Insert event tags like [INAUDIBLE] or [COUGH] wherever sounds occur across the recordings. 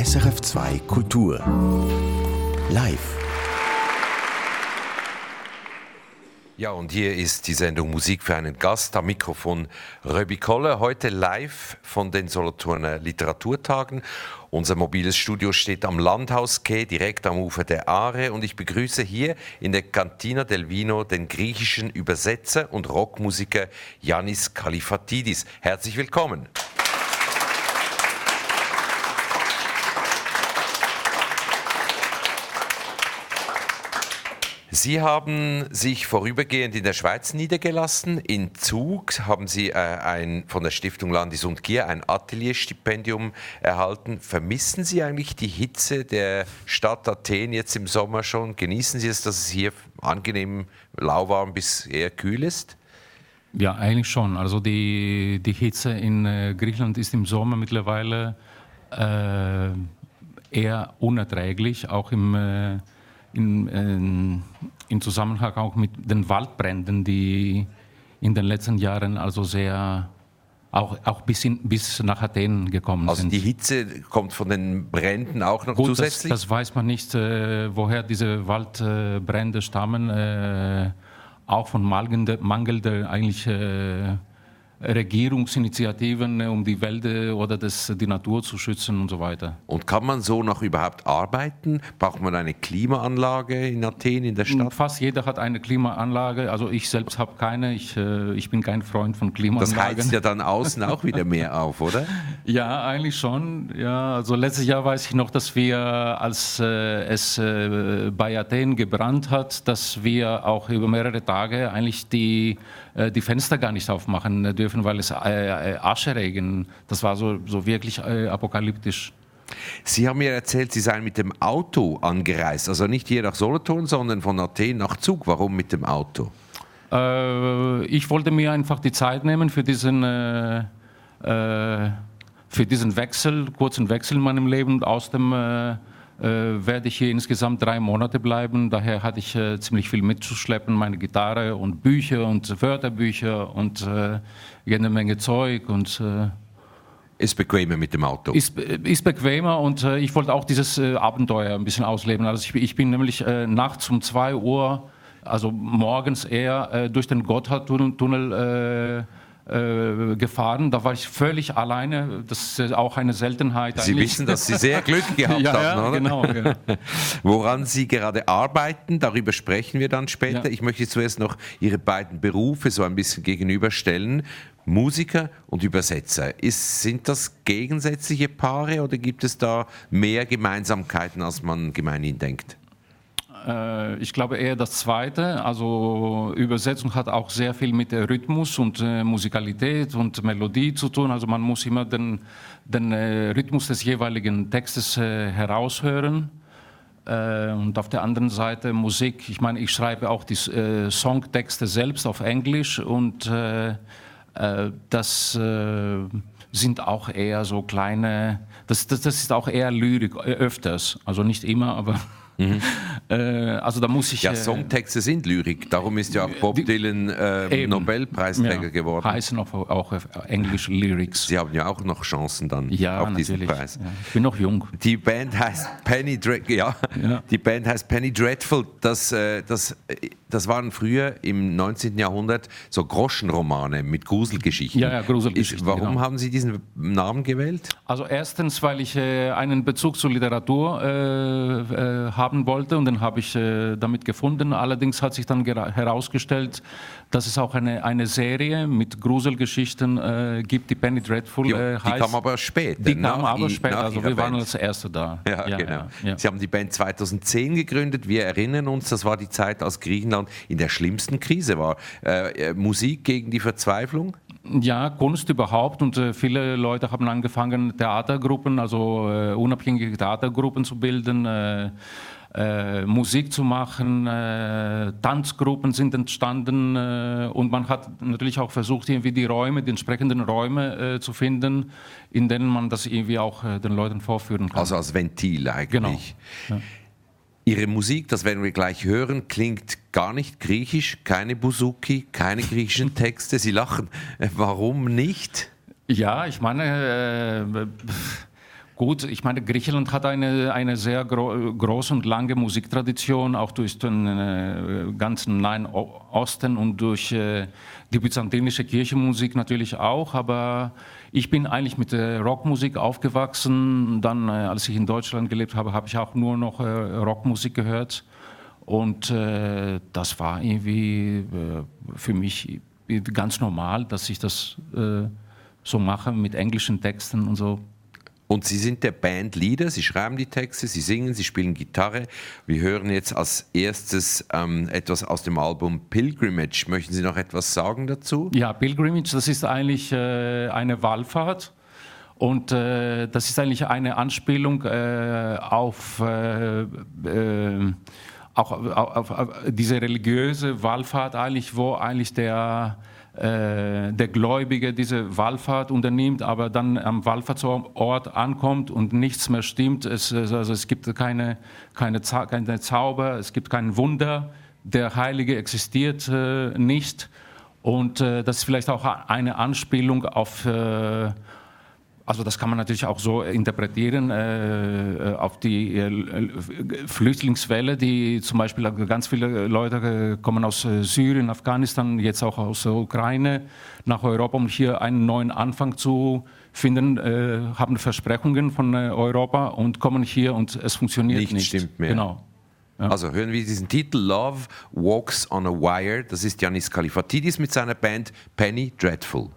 SRF2 Kultur. Live. Ja, und hier ist die Sendung Musik für einen Gast am Mikrofon Röbi Kolle, heute live von den Solothurner Literaturtagen. Unser mobiles Studio steht am Landhausquai, direkt am Ufer der Aare und ich begrüße hier in der Cantina del Vino den griechischen Übersetzer und Rockmusiker Yannis Kalifatidis. Herzlich willkommen. Sie haben sich vorübergehend in der Schweiz niedergelassen. In Zug haben Sie äh, ein, von der Stiftung Landis und Gier ein Atelierstipendium erhalten. Vermissen Sie eigentlich die Hitze der Stadt Athen jetzt im Sommer schon? Genießen Sie es, dass es hier angenehm lauwarm bis eher kühl ist? Ja, eigentlich schon. Also die, die Hitze in äh, Griechenland ist im Sommer mittlerweile äh, eher unerträglich, auch im äh, in, in, in Zusammenhang auch mit den Waldbränden, die in den letzten Jahren also sehr auch, auch bis, in, bis nach Athen gekommen also sind. Also die Hitze kommt von den Bränden auch noch Gut, zusätzlich? Das, das weiß man nicht, äh, woher diese Waldbrände stammen. Äh, auch von mangelnder, mangelnder eigentlich äh, Regierungsinitiativen, äh, um die Wälder oder das, die Natur zu schützen und so weiter. Und kann man so noch überhaupt arbeiten? Braucht man eine Klimaanlage in Athen, in der Stadt? Fast jeder hat eine Klimaanlage. Also ich selbst habe keine. Ich, äh, ich bin kein Freund von Klimaanlagen. Das heizt ja dann außen auch wieder mehr auf, oder? [LAUGHS] Ja, eigentlich schon. Ja, also letztes Jahr weiß ich noch, dass wir, als äh, es bei Athen gebrannt hat, dass wir auch über mehrere Tage eigentlich die die Fenster gar nicht aufmachen dürfen, weil es äh, äh, Ascheregen, das war so, so wirklich apokalyptisch. Sie haben mir erzählt, Sie seien mit dem Auto angereist, also nicht hier nach Solothurn, sondern von Athen nach Zug. Warum mit dem Auto? ich wollte mir einfach die Zeit nehmen für diesen, äh, für diesen Wechsel, kurzen Wechsel in meinem Leben aus dem äh, äh, werde ich hier insgesamt drei Monate bleiben. Daher hatte ich äh, ziemlich viel mitzuschleppen, meine Gitarre und Bücher und Wörterbücher und äh, jede Menge Zeug und äh, ist bequemer mit dem Auto. Ist, ist bequemer und äh, ich wollte auch dieses äh, Abenteuer ein bisschen ausleben. Also ich, ich bin nämlich äh, nachts um 2 Uhr, also morgens eher äh, durch den Gotthardtunnel äh, gefahren. Da war ich völlig alleine. Das ist auch eine Seltenheit. Sie wissen, dass Sie sehr [LAUGHS] Glück gehabt ja, haben, ja, oder? Genau, [LAUGHS] genau. Woran Sie gerade arbeiten, darüber sprechen wir dann später. Ja. Ich möchte zuerst noch Ihre beiden Berufe so ein bisschen gegenüberstellen. Musiker und Übersetzer. Ist, sind das gegensätzliche Paare oder gibt es da mehr Gemeinsamkeiten, als man gemeinhin denkt? Äh, ich glaube eher das Zweite. Also Übersetzung hat auch sehr viel mit Rhythmus und äh, Musikalität und Melodie zu tun. Also man muss immer den, den äh, Rhythmus des jeweiligen Textes heraushören. Und auf der anderen Seite Musik. Ich meine, ich schreibe auch die Songtexte selbst auf Englisch und das sind auch eher so kleine, das, das, das ist auch eher Lyrik, öfters. Also nicht immer, aber Mhm. [LAUGHS] Äh, also da muss ich. Ja, äh, Songtexte sind Lyrik. Darum ist ja auch Bob die, Dylan äh, Nobelpreisträger ja, geworden. Heißen auch, auch englische Lyrics. Sie haben ja auch noch Chancen dann ja, auf diesen Preis. Ja, ich bin noch jung. Die Band heißt Penny Dreadful. Ja, die Band heißt Penny Dreadful. Das, äh, das, das waren früher im 19. Jahrhundert so Groschenromane mit Gruselgeschichten. Ja, ja, Gruselgeschichten. Ist, warum genau. haben Sie diesen Namen gewählt? Also erstens, weil ich äh, einen Bezug zur Literatur äh, habe haben wollte und den habe ich äh, damit gefunden. Allerdings hat sich dann herausgestellt, dass es auch eine, eine Serie mit Gruselgeschichten äh, gibt, die Penny Dreadful die, äh, heißt. Die kam aber später. Die kam aber später, also wir waren als Erste da. Ja, ja genau. Ja, Sie haben die Band 2010 gegründet. Wir erinnern uns, das war die Zeit, als Griechenland in der schlimmsten Krise war. Äh, äh, Musik gegen die Verzweiflung? Ja, Kunst überhaupt und äh, viele Leute haben angefangen, Theatergruppen, also äh, unabhängige Theatergruppen zu bilden. Äh, äh, Musik zu machen, äh, Tanzgruppen sind entstanden äh, und man hat natürlich auch versucht, irgendwie die Räume, die entsprechenden Räume äh, zu finden, in denen man das irgendwie auch den Leuten vorführen kann. Also als Ventil eigentlich. Genau. Ja. Ihre Musik, das werden wir gleich hören, klingt gar nicht griechisch, keine Buzuki, keine griechischen [LAUGHS] Texte. Sie lachen. Warum nicht? Ja, ich meine, Gut, ich meine, Griechenland hat eine, eine sehr gro große und lange Musiktradition, auch durch den äh, ganzen Nahen Osten und durch äh, die byzantinische Kirchenmusik natürlich auch. Aber ich bin eigentlich mit Rockmusik aufgewachsen. Dann, äh, als ich in Deutschland gelebt habe, habe ich auch nur noch äh, Rockmusik gehört. Und äh, das war irgendwie äh, für mich ganz normal, dass ich das so mache mit englischen Texten und so. Und Sie sind der Bandleader, Sie schreiben die Texte, Sie singen, Sie spielen Gitarre. Wir hören jetzt als erstes ähm, etwas aus dem Album Pilgrimage. Möchten Sie noch etwas sagen dazu? Ja, Pilgrimage, das ist eigentlich äh, eine Wallfahrt. Und äh, das ist eigentlich eine Anspielung äh, auf, äh, äh, auch, auf, auf, diese religiöse Wallfahrt, eigentlich, wo eigentlich der der Gläubige diese Wallfahrt unternimmt, aber dann am Wallfahrtsort ankommt und nichts mehr stimmt. Es, also es gibt keine, keine, keine Zauber, es gibt kein Wunder. Der Heilige existiert äh, nicht. Und äh, das ist vielleicht auch eine Anspielung auf, äh, also das kann man natürlich auch so interpretieren äh, auf die äh, Flüchtlingswelle, die zum Beispiel ganz viele Leute kommen aus äh, Syrien, Afghanistan, jetzt auch aus der Ukraine nach Europa, um hier einen neuen Anfang zu finden, äh, haben Versprechungen von äh, Europa und kommen hier und es funktioniert nicht. Nicht stimmt mehr. Genau. Ja. Also hören wir diesen Titel Love Walks on a Wire. Das ist Yanis Kalifatidis mit seiner Band Penny Dreadful.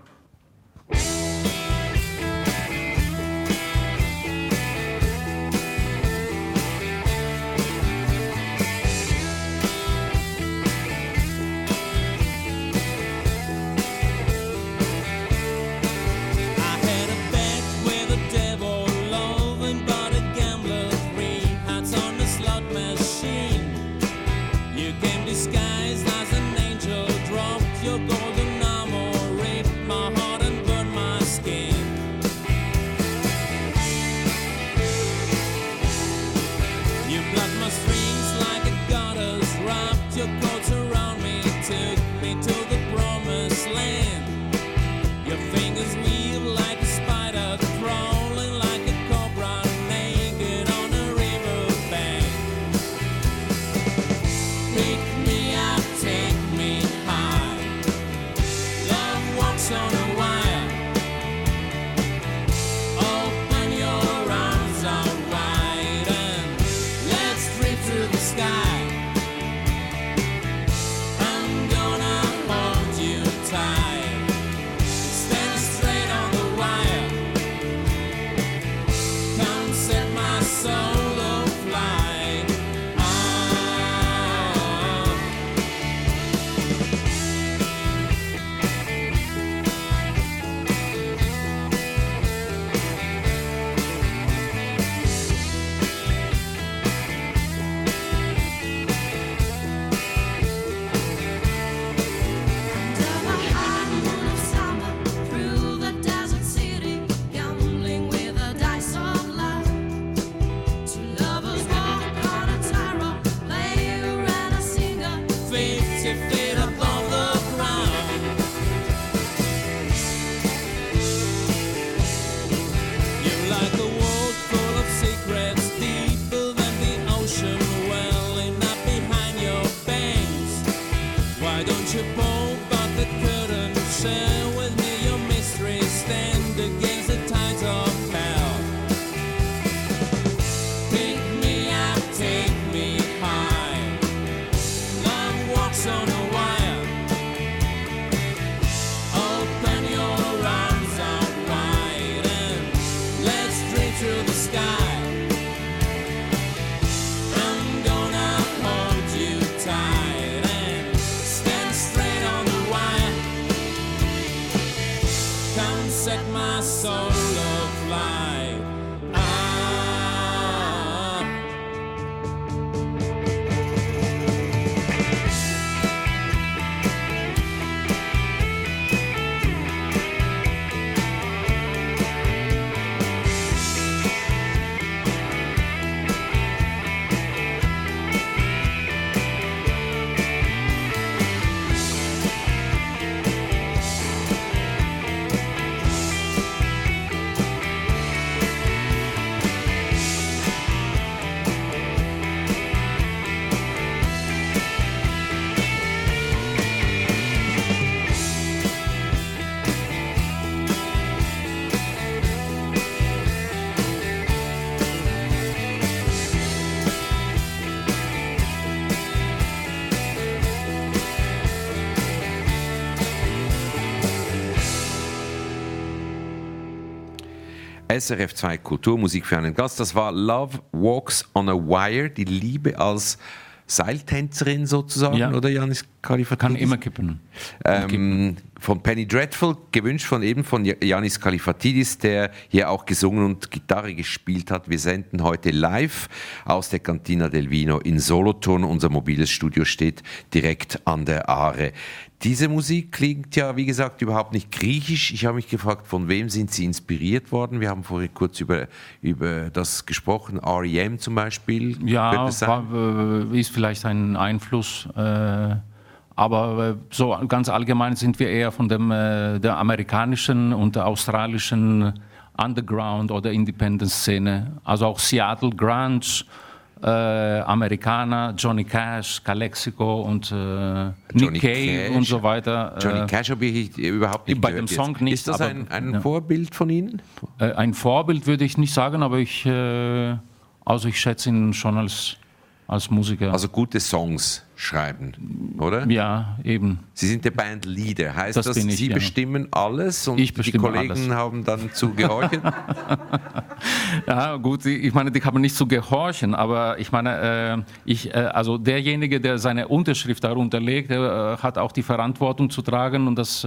SRF 2 Kulturmusik für einen Gast. Das war Love Walks on a Wire, die Liebe als Seiltänzerin sozusagen, Ja. oder Janis Kalifatidis? Kann immer kippen. Ähm, von Penny Dreadful, gewünscht von eben von Janis Kalifatidis, der hier auch gesungen und Gitarre gespielt hat. Wir senden heute live aus der Cantina del Vino in Solothurn. Unser mobiles Studio steht direkt an der Aare. Diese Musik klingt ja, wie gesagt, überhaupt nicht griechisch. Ich habe mich gefragt, von wem sind Sie inspiriert worden? Wir haben vorhin kurz über, über das gesprochen, REM zum Beispiel. Ja, es sein? war, äh, ist vielleicht ein Einfluss. Äh, aber äh, so ganz allgemein sind wir eher von dem, äh, der amerikanischen und der australischen Underground- oder Independent-Szene. Also auch Seattle Grunge, äh, Amerikaner, Johnny Cash, Calexico und äh, Nick Cave und so weiter. Johnny Äh, Cash habe ich überhaupt nicht bei dem Song jetzt. nicht, Ist das aber- ein, ein ja. Vorbild von Ihnen? Äh, ein Vorbild würde ich nicht sagen, aber ich, also ich schätze ihn schon als, als Musiker. Also gute Songs schreiben, oder? ja, eben. Sie sind der Bandleader. Heißt das, Das ich, Sie ja. bestimmen alles und Ich die bestimme Kollegen alles. haben dann zu gehorchen? [LAUGHS] Ja, gut, ich meine, die haben nicht zu gehorchen, aber ich meine, äh, ich, äh, also derjenige, der seine Unterschrift darunter legt, der äh, hat auch die Verantwortung zu tragen und das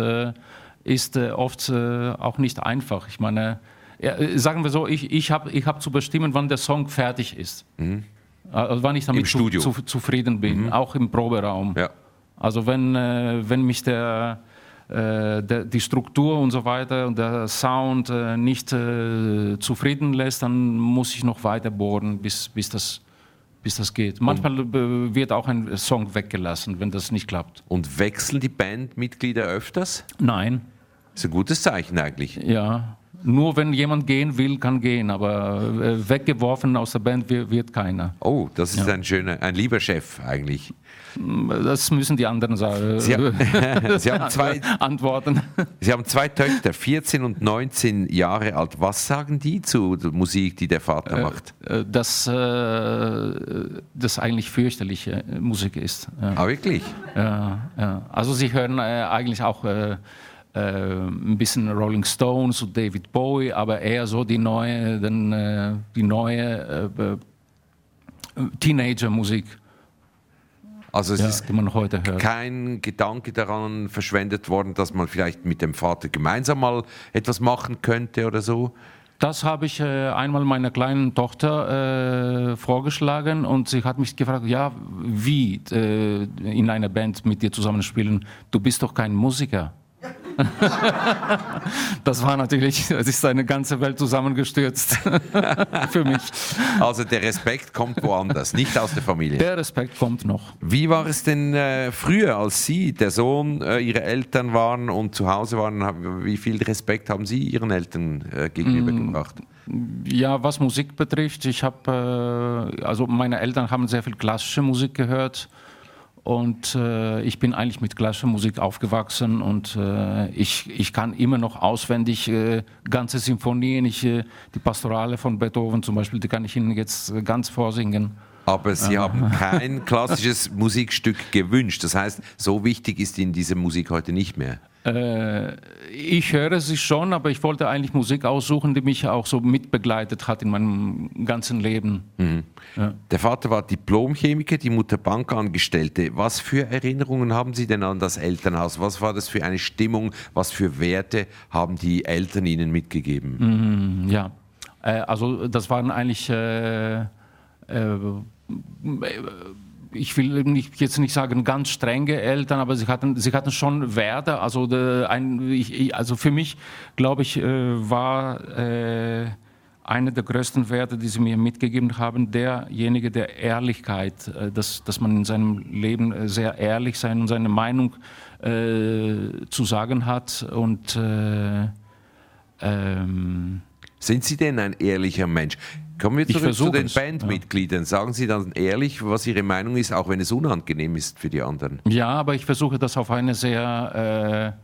ist oft auch nicht einfach. Ich meine, sagen wir so, ich, ich habe ich hab zu bestimmen, wann der Song fertig ist. Also wann ich damit. Zu, zu, zufrieden bin, auch im Proberaum. ja. Also wenn, äh, wenn mich der, äh, der, die Struktur und so weiter und der Sound äh, nicht zufrieden lässt, dann muss ich noch weiter bohren, bis, bis, das, bis das geht. Manchmal äh, wird auch ein Song weggelassen, wenn das nicht klappt. Und wechseln die Bandmitglieder öfters? Nein, Das ist ein gutes Zeichen eigentlich. ja. Nur wenn jemand gehen will, kann gehen, aber äh, weggeworfen aus der Band wird, keiner. Oh, das ist ein schöner, ein lieber Chef eigentlich. Das müssen die anderen sagen. Sie, haben- [LAUGHS] Sie, haben zwei, [LAUGHS] antworten. Sie haben zwei Töchter, 14 und 19 Jahre alt. Was sagen die zu der Musik, die der Vater macht? Äh, dass äh, das eigentlich fürchterliche äh, Musik ist. Ja, Ah, wirklich? ja, ja. Also sie hören äh, eigentlich auch äh, äh, ein bisschen Rolling Stones und David Bowie, aber eher so die neue, den, äh, die neue äh, äh, Teenager-Musik, Also es ja, ist man heute hört. kein Gedanke daran verschwendet worden, dass man vielleicht mit dem Vater gemeinsam mal etwas machen könnte oder so? Das habe ich äh, einmal meiner kleinen Tochter äh, vorgeschlagen und sie hat mich gefragt, ja, wie äh, in einer Band mit dir zusammenspielen? Du bist doch kein Musiker. [LAUGHS] das war natürlich, es ist eine ganze Welt zusammengestürzt [LAUGHS] für mich. Also der Respekt kommt woanders, nicht aus der Familie. Der Respekt kommt noch. Wie war es denn äh, früher, als Sie, der Sohn, äh, Ihre Eltern waren und zu Hause waren? Wie viel Respekt haben Sie Ihren Eltern äh, gegenübergebracht? Ja, was Musik betrifft, ich habe, äh, also meine Eltern haben sehr viel klassische Musik gehört und äh, ich bin eigentlich mit klassischer Musik aufgewachsen und äh, ich, ich kann immer noch auswendig äh, ganze Sinfonien, ich, äh, die Pastorale von Beethoven zum Beispiel, die kann ich Ihnen jetzt äh, ganz vorsingen. Aber Sie haben kein klassisches [LAUGHS] Musikstück gewünscht. Das heißt, so wichtig ist Ihnen diese Musik heute nicht mehr. Äh, ich höre sie schon, aber ich wollte eigentlich Musik aussuchen, die mich auch so mitbegleitet hat in meinem ganzen Leben. Der Vater war Diplomchemiker, die Mutter Bankangestellte. Was für Erinnerungen haben Sie denn an das Elternhaus? Was war das für eine Stimmung? Was für Werte haben die Eltern Ihnen mitgegeben? Ja, äh, also das waren eigentlich, äh, äh, ich will nicht, jetzt nicht sagen ganz strenge Eltern, aber sie hatten, sie hatten schon Werte. Also, de, ein, ich, also für mich, glaube ich, äh, war äh, einer der größten Werte, die sie mir mitgegeben haben, derjenige der Ehrlichkeit, äh, dass, dass man in seinem Leben äh, sehr ehrlich sein und seine Meinung äh, zu sagen hat und äh, ähm, Sind Sie denn ein ehrlicher Mensch? Kommen wir zurück zu den es, Bandmitgliedern. Sagen Sie dann ehrlich, was Ihre Meinung ist, auch wenn es unangenehm ist für die anderen. Ja, aber ich versuche das auf eine sehr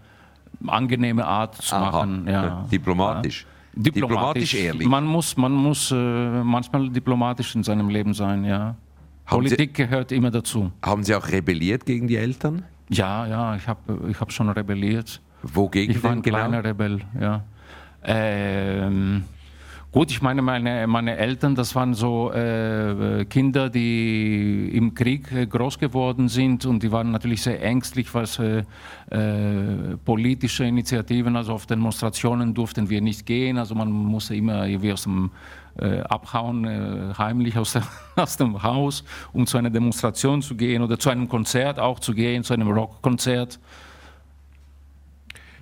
äh, angenehme Art zu machen. Ja. [LAUGHS] Diplomatisch. Ja. Diplomatisch ehrlich. Man muss, man muss äh, manchmal diplomatisch in seinem Leben sein, ja. Haben Sie- Politik gehört immer dazu. Haben Sie auch rebelliert gegen die Eltern? Ja, ja, ich habe ich hab schon rebelliert. Wogegen Ich war ein genau? kleiner Rebell, ja. Ähm, Gut, ich meine, meine, meine Eltern, das waren so äh, Kinder, die im Krieg äh, groß geworden sind und die waren natürlich sehr ängstlich, was äh, äh, politische Initiativen, also auf Demonstrationen durften wir nicht gehen, also man musste immer irgendwie aus dem äh, abhauen, äh, heimlich aus, der, [LAUGHS] aus dem Haus, um zu einer Demonstration zu gehen oder zu einem Konzert auch zu gehen, zu einem Rockkonzert.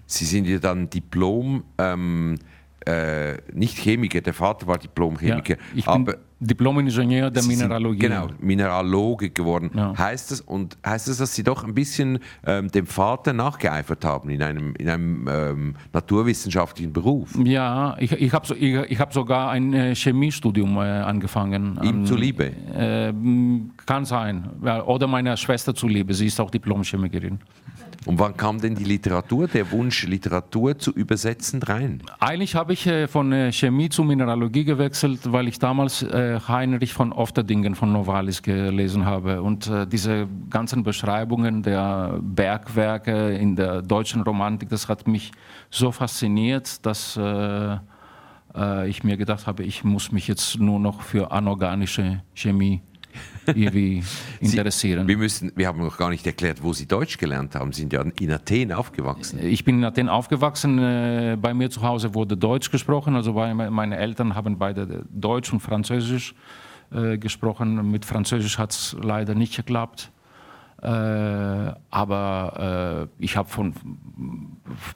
Sie sind ja dann Diplom. Ähm äh, nicht Chemiker, der Vater war Diplom-Chemiker. Ja, ich bin Diplom-Ingenieur der Mineralogie. Genau, Mineraloge geworden. Ja. Heißt das, und heißt das, dass Sie doch ein bisschen ähm, dem Vater nachgeeifert haben in einem, in einem ähm, naturwissenschaftlichen Beruf? Ja, ich, ich habe so, ich, ich hab sogar ein äh, Chemiestudium äh, angefangen. Ihm an, zuliebe? Äh, kann sein. Oder meiner Schwester zuliebe. Sie ist auch Diplom-Chemikerin. Und wann kam denn die Literatur, der Wunsch, Literatur zu übersetzen, rein? Eigentlich habe ich äh, von äh, Chemie zu Mineralogie gewechselt, weil ich damals äh, Heinrich von Ofterdingen von Novalis gelesen habe. Und diese ganzen Beschreibungen der Bergwerke in der deutschen Romantik, das hat mich so fasziniert, dass ich mir gedacht habe, ich muss mich jetzt nur noch für anorganische Chemie irgendwie [LAUGHS] interessieren. Sie, wir, müssen, wir haben noch gar nicht erklärt, wo Sie Deutsch gelernt haben. Sie sind ja in Athen aufgewachsen. Ich bin in Athen aufgewachsen. Äh, bei mir zu Hause wurde Deutsch gesprochen. Also meine Eltern haben beide Deutsch und Französisch äh, gesprochen. Mit Französisch hat es leider nicht geklappt. Äh, aber äh, ich habe von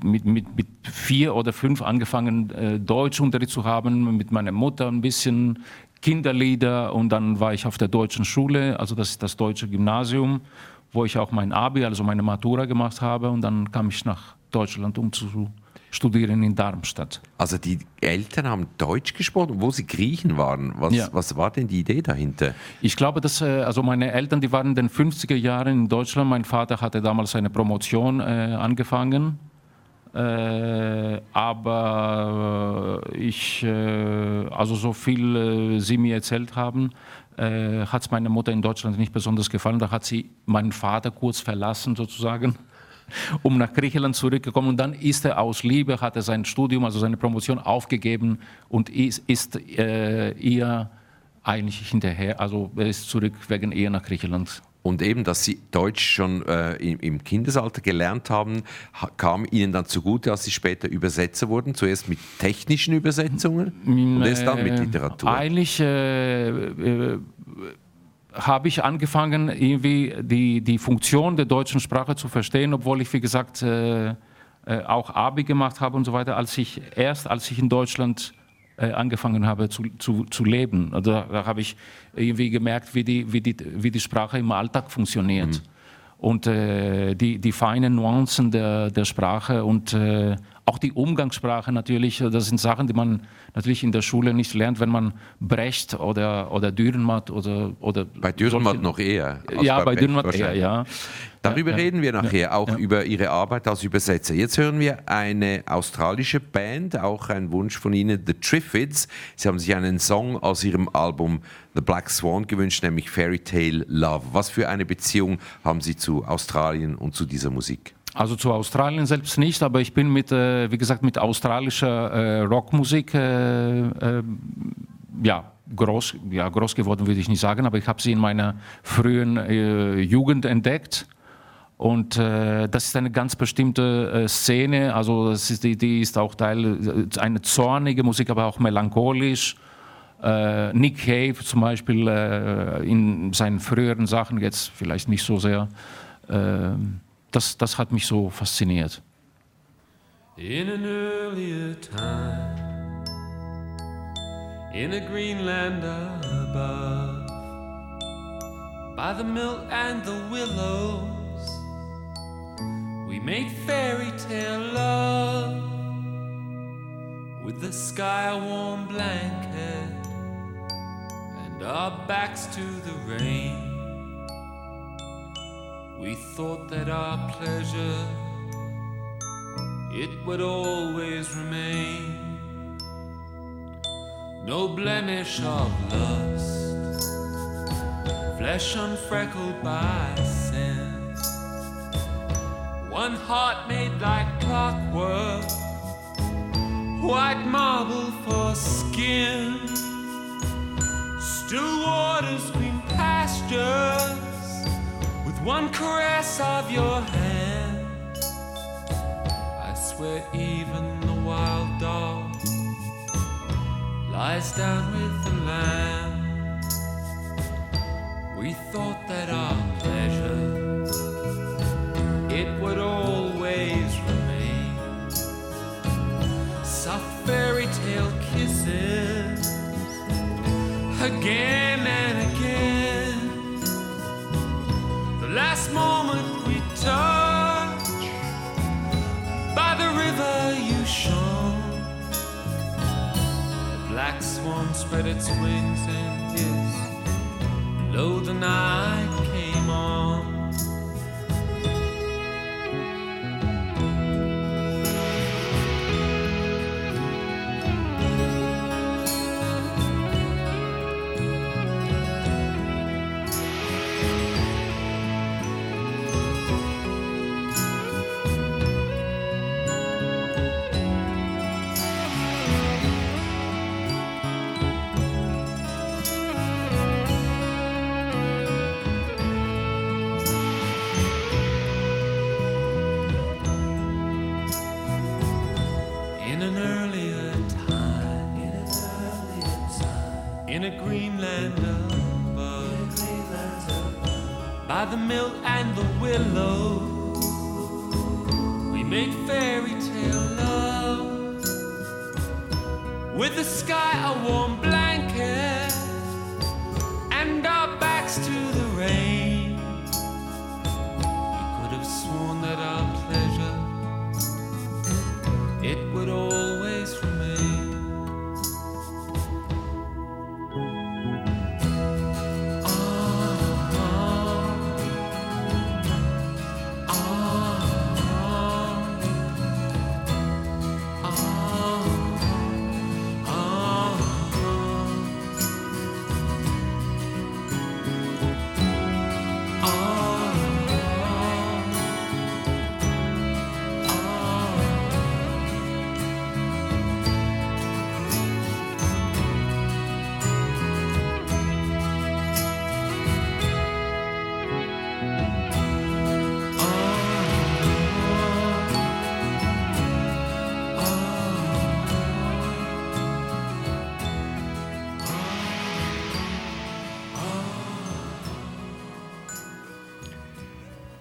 mit, mit, mit, vier oder fünf angefangen, äh, Deutschunterricht zu haben, mit meiner Mutter ein bisschen Kinderlieder und dann war ich auf der deutschen Schule, also das ist das deutsche Gymnasium, wo ich auch mein Abi, also meine Matura gemacht habe und dann kam ich nach Deutschland, um zu studieren in Darmstadt. Also die Eltern haben Deutsch gesprochen, wo sie Griechen waren. Was, ja. was war denn die Idee dahinter? Ich glaube, dass äh, also meine Eltern, die waren in den 50er Jahren in Deutschland. Mein Vater hatte damals eine Promotion äh, angefangen äh, aber äh, ich, äh, also so viel äh, Sie mir erzählt haben, hat es meiner Mutter in Deutschland nicht besonders gefallen. Da hat sie meinen Vater kurz verlassen sozusagen, um nach Griechenland zurückgekommen. Und dann ist er aus Liebe, hat er sein Studium, also seine Promotion aufgegeben und ist, ist äh, ihr eigentlich hinterher, also er ist zurück wegen Ehe nach Griechenland und eben, dass Sie Deutsch schon äh, im, Kindesalter gelernt haben, kam Ihnen dann zugute, als Sie später Übersetzer wurden. Zuerst mit technischen Übersetzungen und erst dann mit Literatur. Eigentlich äh, äh, habe ich angefangen, irgendwie die, die Funktion der deutschen Sprache zu verstehen, obwohl ich, wie gesagt, äh, äh, auch Abi gemacht habe und so weiter, als ich erst, als ich in Deutschland äh, angefangen habe zu, zu, zu leben. Also da, da habe ich irgendwie gemerkt, wie die, wie die, wie die Sprache im Alltag funktioniert. Mhm. Und äh, die, die feinen Nuancen der, der Sprache und äh, auch die Umgangssprache natürlich, das sind Sachen, die man natürlich in der Schule nicht lernt, wenn man Brecht oder, oder Dürrenmatt oder, oder. Bei Dürrenmatt noch eher. Ja, bei, bei Dürrenmatt eher, ja. Darüber ja, reden wir nachher, ja, auch ja. über Ihre Arbeit als Übersetzer. Jetzt hören wir eine australische Band, auch ein Wunsch von Ihnen, The Triffids. Sie haben sich einen Song aus Ihrem Album The Black Swan gewünscht, nämlich Fairy Tale Love. Was für eine Beziehung haben Sie zu Australien und zu dieser Musik? Also zu Australien selbst nicht, aber ich bin mit, äh, wie gesagt, mit australischer äh, Rockmusik äh, äh ja, groß, ja, groß geworden, würde ich nicht sagen, aber ich habe sie in meiner frühen äh, Jugend entdeckt. Und äh, das ist eine ganz bestimmte Szene, also ist, die, die, ist auch Teil, eine zornige Musik, aber auch melancholisch. Nick Cave zum Beispiel in seinen früheren Sachen, jetzt vielleicht nicht so sehr das, das hat mich so fasziniert. In an earlier time, in a green land above, by the mill and the willows, we made fairy tale love with the sky a warm blanket and our backs to the rain. We thought that our pleasure it would always remain. No blemish of lust, flesh unfreckled by sin. One heart made like clockwork, white marble for skin, still waters, green pastures, with one caress of your hand. I swear, even the wild dog lies down with the lamb. We thought that our pleasure it would always remain soft fairy tale kisses again and last moment we touch by the river you shone. The black swan spread its wings and hissed. Lo, the night came on.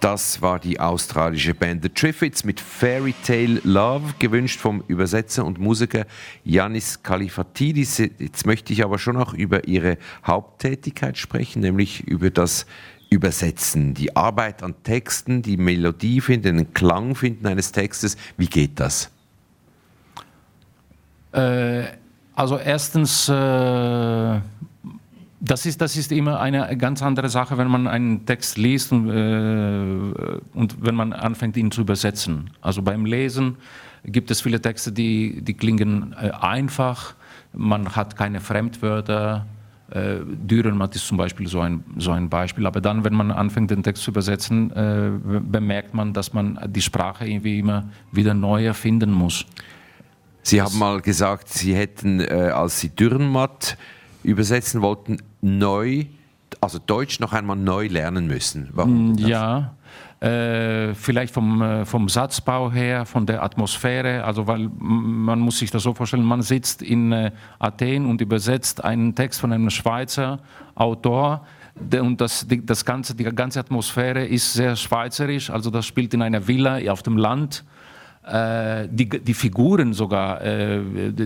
Das war die australische Band The Triffids mit Fairy Tale Love, gewünscht vom Übersetzer und Musiker Yanis Kalifatidis. Jetzt möchte ich aber schon auch über Ihre Haupttätigkeit sprechen, nämlich über das Übersetzen, die Arbeit an Texten, die Melodie finden, den Klang finden eines Textes. Wie geht das? Äh, also erstens, äh, das, ist, das ist immer eine ganz andere Sache, wenn man einen Text liest und, äh, und wenn man anfängt, ihn zu übersetzen. Also beim Lesen gibt es viele Texte, die, die klingen äh, einfach, man hat keine Fremdwörter. Äh, Dürrenmatt ist zum Beispiel so ein, so ein Beispiel. Aber dann, wenn man anfängt, den Text zu übersetzen, äh, bemerkt man, dass man die Sprache irgendwie immer wieder neu erfinden muss. Sie haben mal gesagt, Sie hätten, äh, als Sie Dürrenmatt übersetzen wollten, neu, also Deutsch noch einmal neu lernen müssen. Warum? das? Ja, äh, vielleicht vom, äh, vom Satzbau her, von der Atmosphäre. Also, weil man muss sich das so vorstellen, man sitzt in äh, Athen und übersetzt einen Text von einem Schweizer Autor. Und das, die, das ganze, die ganze Atmosphäre ist sehr schweizerisch, also das spielt in einer Villa auf dem Land. Äh, die, die Figuren sogar, äh,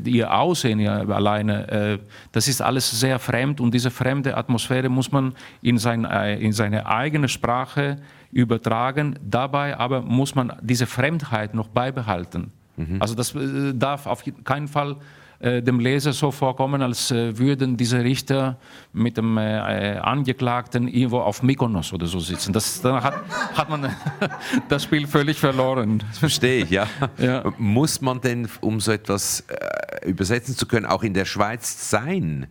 ihr Aussehen ja alleine, äh, das ist alles sehr fremd und diese fremde Atmosphäre muss man in, sein, äh, in seine eigene Sprache übertragen. Dabei aber muss man diese Fremdheit noch beibehalten. Also das äh, darf auf keinen Fall dem Leser so vorkommen, als äh, würden diese Richter mit dem äh, äh, Angeklagten irgendwo auf Mykonos oder so sitzen. Das, dann hat, hat man [LAUGHS] das Spiel völlig verloren. Verstehe ich, ja. [LAUGHS] Ja. Muss man denn, um so etwas äh, übersetzen zu können, auch in der Schweiz sein?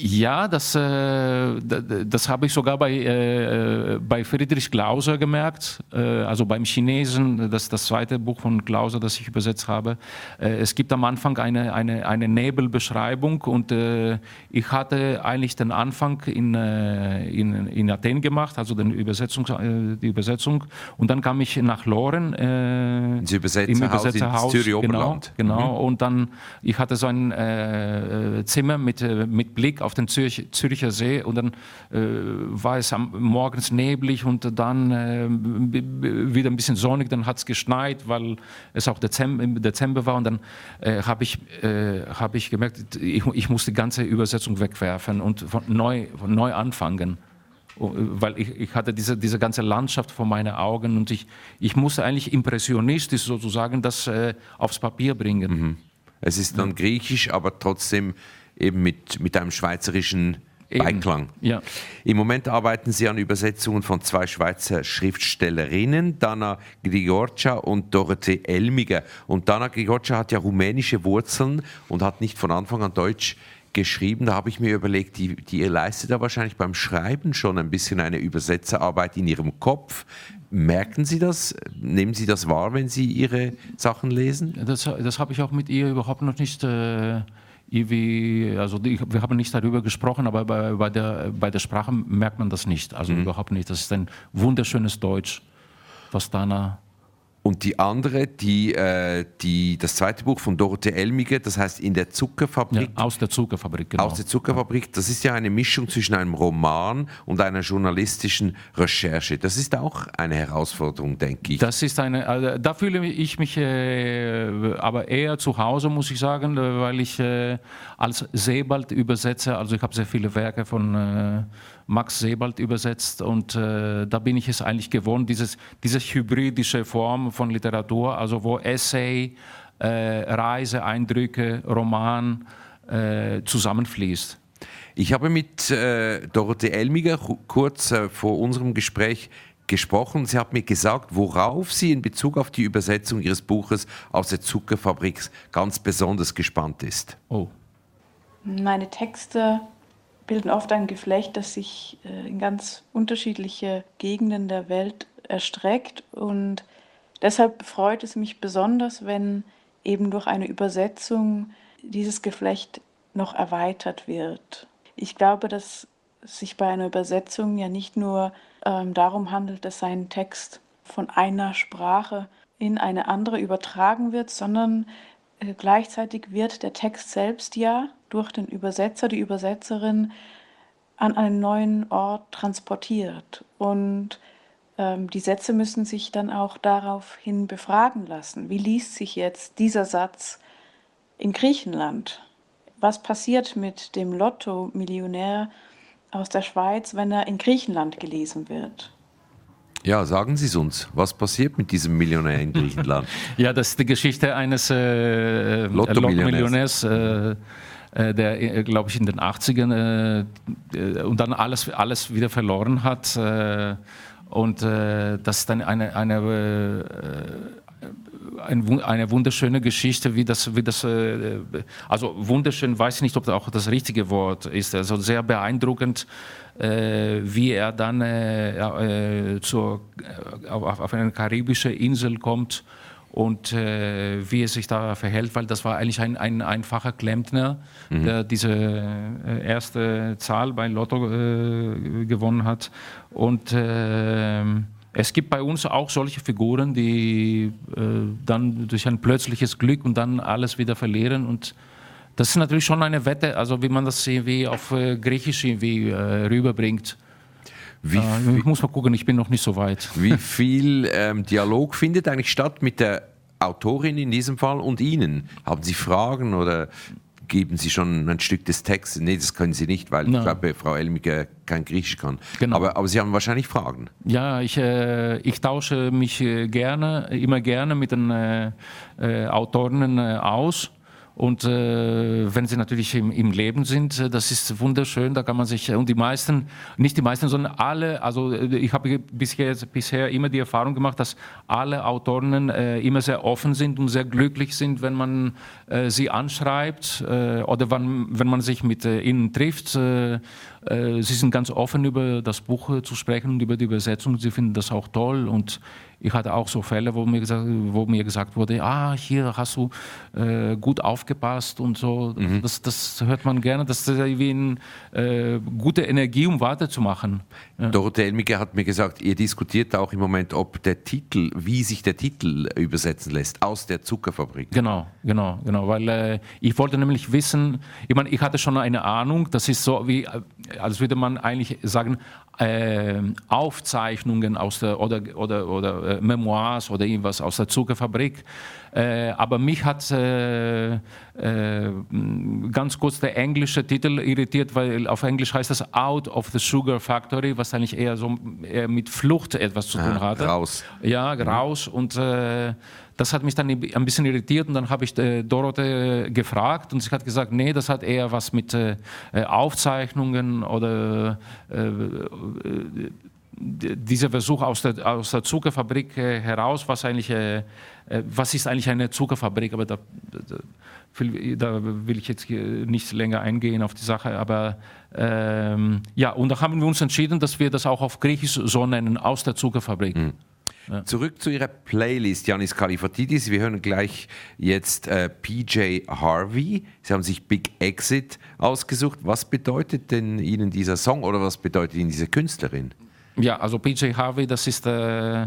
Ja, das, äh, das habe ich sogar bei, äh, äh, bei Friedrich Glauser gemerkt, äh, also beim Chinesen, das das zweite Buch von Glauser, das ich übersetzt habe. Äh, es gibt am Anfang eine, eine, eine Nebelbeschreibung und äh, ich hatte eigentlich den Anfang in, in, in Athen gemacht, also den Übersetzung, die Übersetzung. Und dann kam ich nach Loren. Äh, Ins Übersetzerhaus im Übersetzerhaus, Zürich genau, Oberland. genau. Und dann, ich hatte so ein Zimmer mit, mit Blick auf den Zürich, Züricher See und dann äh, war es am, morgens neblig und dann äh, wieder ein bisschen sonnig, dann hat es geschneit, weil es auch Dezember, im Dezember war und dann äh, habe ich, äh, hab ich gemerkt, ich, ich muss die ganze Übersetzung wegwerfen und von neu, von neu anfangen. Oh, Weil ich, ich hatte diese, diese ganze Landschaft vor meinen Augen und ich, ich musste eigentlich impressionistisch sozusagen das äh, aufs Papier bringen. Es ist dann griechisch, aber trotzdem eben mit, mit einem schweizerischen Eben. Beiklang. Ja. Im Moment arbeiten Sie an Übersetzungen von zwei Schweizer Schriftstellerinnen, Dana Grigorcia und Dorothee Elmiger. Und Dana Grigorcia hat ja rumänische Wurzeln und hat nicht von Anfang an Deutsch geschrieben. Da habe ich mir überlegt, die, die ihr leistet da wahrscheinlich beim Schreiben schon ein bisschen eine Übersetzerarbeit in Ihrem Kopf. Merken Sie das? Nehmen Sie das wahr, wenn Sie Ihre Sachen lesen? Das, das habe ich auch mit ihr überhaupt noch nicht äh, also die, wir haben nicht darüber gesprochen, aber bei, bei, der, bei der Sprache merkt man das nicht, also überhaupt nicht. Das ist ein wunderschönes Deutsch, was Dana Und die andere, die, äh, die, das zweite Buch von Dorothee Elmiger, das heißt In der ja, Zuckerfabrik. aus der Zuckerfabrik, genau. Aus der Zuckerfabrik, das ist ja eine Mischung zwischen einem Roman und einer journalistischen Recherche. Das ist auch eine Herausforderung, denke ich. Das ist eine, also da fühle ich mich äh, aber eher zu Hause, muss ich sagen, weil ich äh, als Sebald übersetze, also ich habe sehr viele Werke von äh, Max Sebald übersetzt und äh, da bin ich es eigentlich gewohnt, dieses, diese hybridische Form von Literatur, also wo Essay, äh, Reise, Eindrücke, Roman äh, zusammenfließt. Ich habe mit äh, Dorothee Elmiger ku- kurz äh, vor unserem Gespräch gesprochen. Sie hat mir gesagt, worauf sie in Bezug auf die Übersetzung ihres Buches aus der Zuckerfabrik ganz besonders gespannt ist. Oh. Meine Texte bilden oft ein Geflecht, das sich äh, in ganz unterschiedliche Gegenden der Welt erstreckt. Und deshalb freut es mich besonders, wenn eben durch eine Übersetzung dieses Geflecht noch erweitert wird. Ich glaube, dass es sich bei einer Übersetzung ja nicht nur ähm, darum handelt, dass ein Text von einer Sprache in eine andere übertragen wird, sondern äh, gleichzeitig wird der Text selbst ja durch den Übersetzer, die Übersetzerin an einen neuen Ort transportiert. Und ähm, die Sätze müssen sich dann auch daraufhin befragen lassen. Wie liest sich jetzt dieser Satz in Griechenland? Was passiert mit dem Lotto-Millionär aus der Schweiz, wenn er in Griechenland gelesen wird? Ja, sagen Sie es uns. Was passiert mit diesem Millionär in Griechenland? [LAUGHS] Ja, das ist die Geschichte eines äh, Lotto-Millionärs. Lotto-Millionärs, äh, äh, der, äh, glaube ich, in den 80ern äh, äh, und dann alles, alles wieder verloren hat. Äh, und äh, das ist dann eine, eine, äh, eine wunderschöne Geschichte, wie das, wie das äh, also wunderschön, weiß ich nicht, ob das auch das richtige Wort ist, also sehr beeindruckend, äh, wie er dann äh, äh, zur, äh, auf eine karibische Insel kommt und äh, wie er sich da verhält, weil das war eigentlich ein, ein einfacher Klempner, der diese äh, erste Zahl bei Lotto äh, gewonnen hat. Und äh, es gibt bei uns auch solche Figuren, die äh, dann durch ein plötzliches Glück und dann alles wieder verlieren. Und das ist natürlich schon eine Wette, also wie man das irgendwie auf äh, Griechisch irgendwie rüberbringt. Wie, Äh, ich muss mal gucken, ich bin noch nicht so weit. wie viel ähm, Dialog findet eigentlich statt mit der Autorin in diesem Fall und Ihnen? Haben Sie Fragen oder geben Sie schon ein Stück des Textes? Nee, das können Sie nicht, weil ich Nein. glaube, Frau Elmiger kein Griechisch kann. Genau. Aber, aber Sie haben wahrscheinlich Fragen. Ja, ich, äh, ich tausche mich äh, gerne, immer gerne mit den äh, äh, Autorinnen äh, aus. Und äh, wenn sie natürlich im, im, Leben sind, äh, das ist wunderschön, da kann man sich, und die meisten, nicht die meisten, sondern alle, also äh, ich habe bisher, bisher immer die Erfahrung gemacht, dass alle Autorinnen äh, immer sehr offen sind und sehr glücklich sind, wenn man äh, sie anschreibt äh, oder wann, wenn man sich mit ihnen trifft äh, sie sind ganz offen über das Buch äh, zu sprechen und über die Übersetzung. Sie finden das auch toll. Und ich hatte auch so Fälle, wo mir gesagt, wo mir gesagt wurde, ah, hier hast du äh, gut aufgepasst und so. Mhm. Das, das, hört man gerne. Das ist wie eine äh, gute Energie, um weiterzumachen. Ja. Dorothee Elmiger hat mir gesagt, ihr diskutiert auch im Moment, ob der Titel, wie sich der Titel übersetzen lässt, aus der Zuckerfabrik. Genau, genau, genau. Weil äh, ich wollte nämlich wissen, ich meine, ich hatte schon eine Ahnung, das ist so wie als würde man eigentlich sagen, äh, Aufzeichnungen aus der, oder, oder, oder äh, Memoirs oder irgendwas aus der Zuckerfabrik. Äh, aber mich hat äh, äh, ganz kurz der englische Titel irritiert, weil auf Englisch heißt das Out of the Sugar Factory, was eigentlich eher so eher mit Flucht etwas zu tun ah, hatte. Raus. Ja, raus. Und das hat mich dann ein bisschen irritiert und dann habe ich äh, Dorothee gefragt und sie hat gesagt, nee, das hat eher was mit äh, Aufzeichnungen oder äh, äh dieser Versuch aus der, aus der Zuckerfabrik äh, heraus, was eigentlich, äh, was ist eigentlich eine Zuckerfabrik, aber da, da, da, will ich jetzt nicht länger eingehen auf die Sache, aber ähm, ja, und da haben wir uns entschieden, dass wir das auch auf Griechisch so nennen, aus der Zuckerfabrik. Mhm. Ja. Zurück zu Ihrer Playlist, Janis Kalifatidis. Wir hören gleich jetzt äh, PJ Harvey. Sie haben sich Big Exit ausgesucht. Was bedeutet denn Ihnen dieser Song oder was bedeutet Ihnen diese Künstlerin? Ja, also PJ Harvey, das ist äh,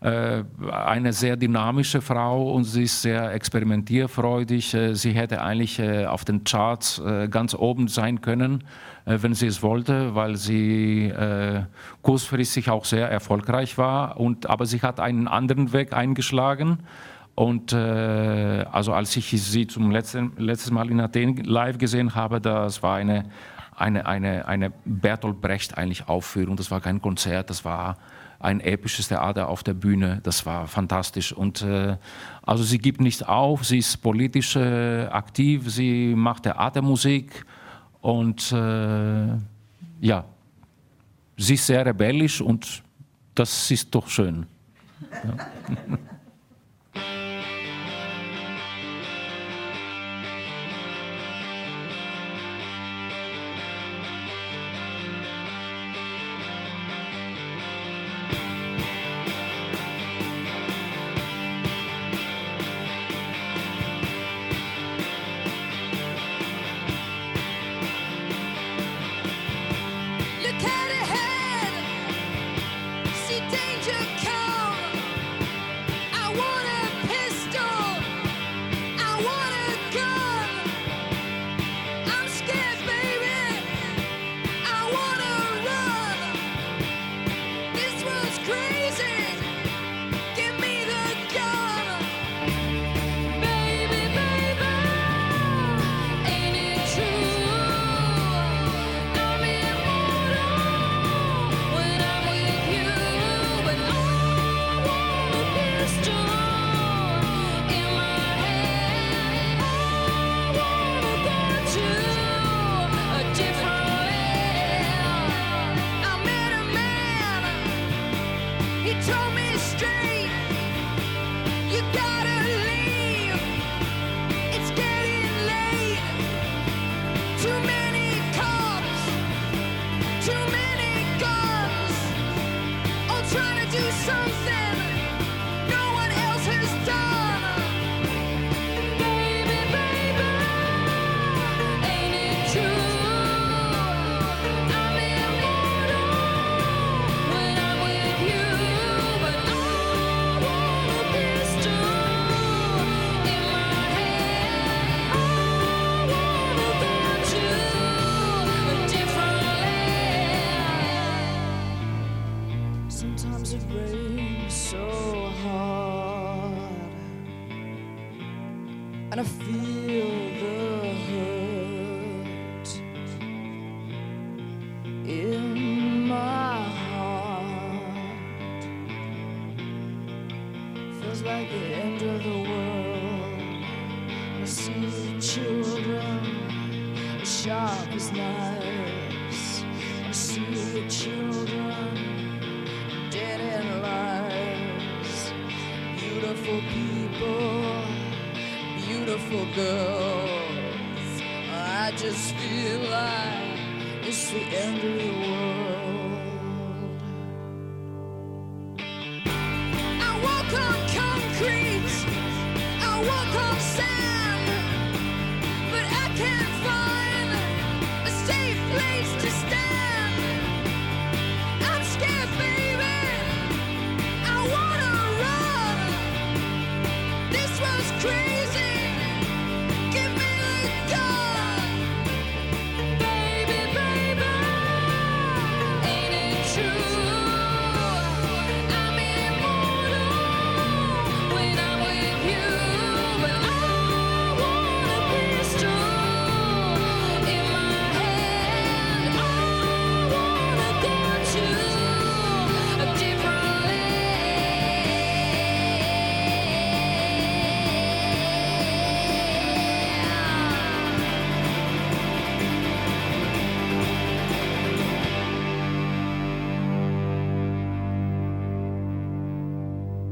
äh, eine sehr dynamische Frau und sie ist sehr experimentierfreudig. Äh, sie hätte eigentlich äh, auf den Charts ganz oben sein können, wenn sie es wollte, weil sie kurzfristig auch sehr erfolgreich war. Und, aber sie hat einen anderen Weg eingeschlagen. Und äh, also als ich sie zum letzten letztes Mal in Athen live gesehen habe, das war eine eine eine eine Bertolt Brecht eigentlich Aufführung. Das war kein Konzert, das war ein episches Theater auf der Bühne. Das war fantastisch. Und äh, also sie gibt nicht auf, sie ist politisch äh, aktiv, sie macht Theatermusik und äh, ja, sie ist sehr rebellisch und das ist doch schön. Ja. [LAUGHS]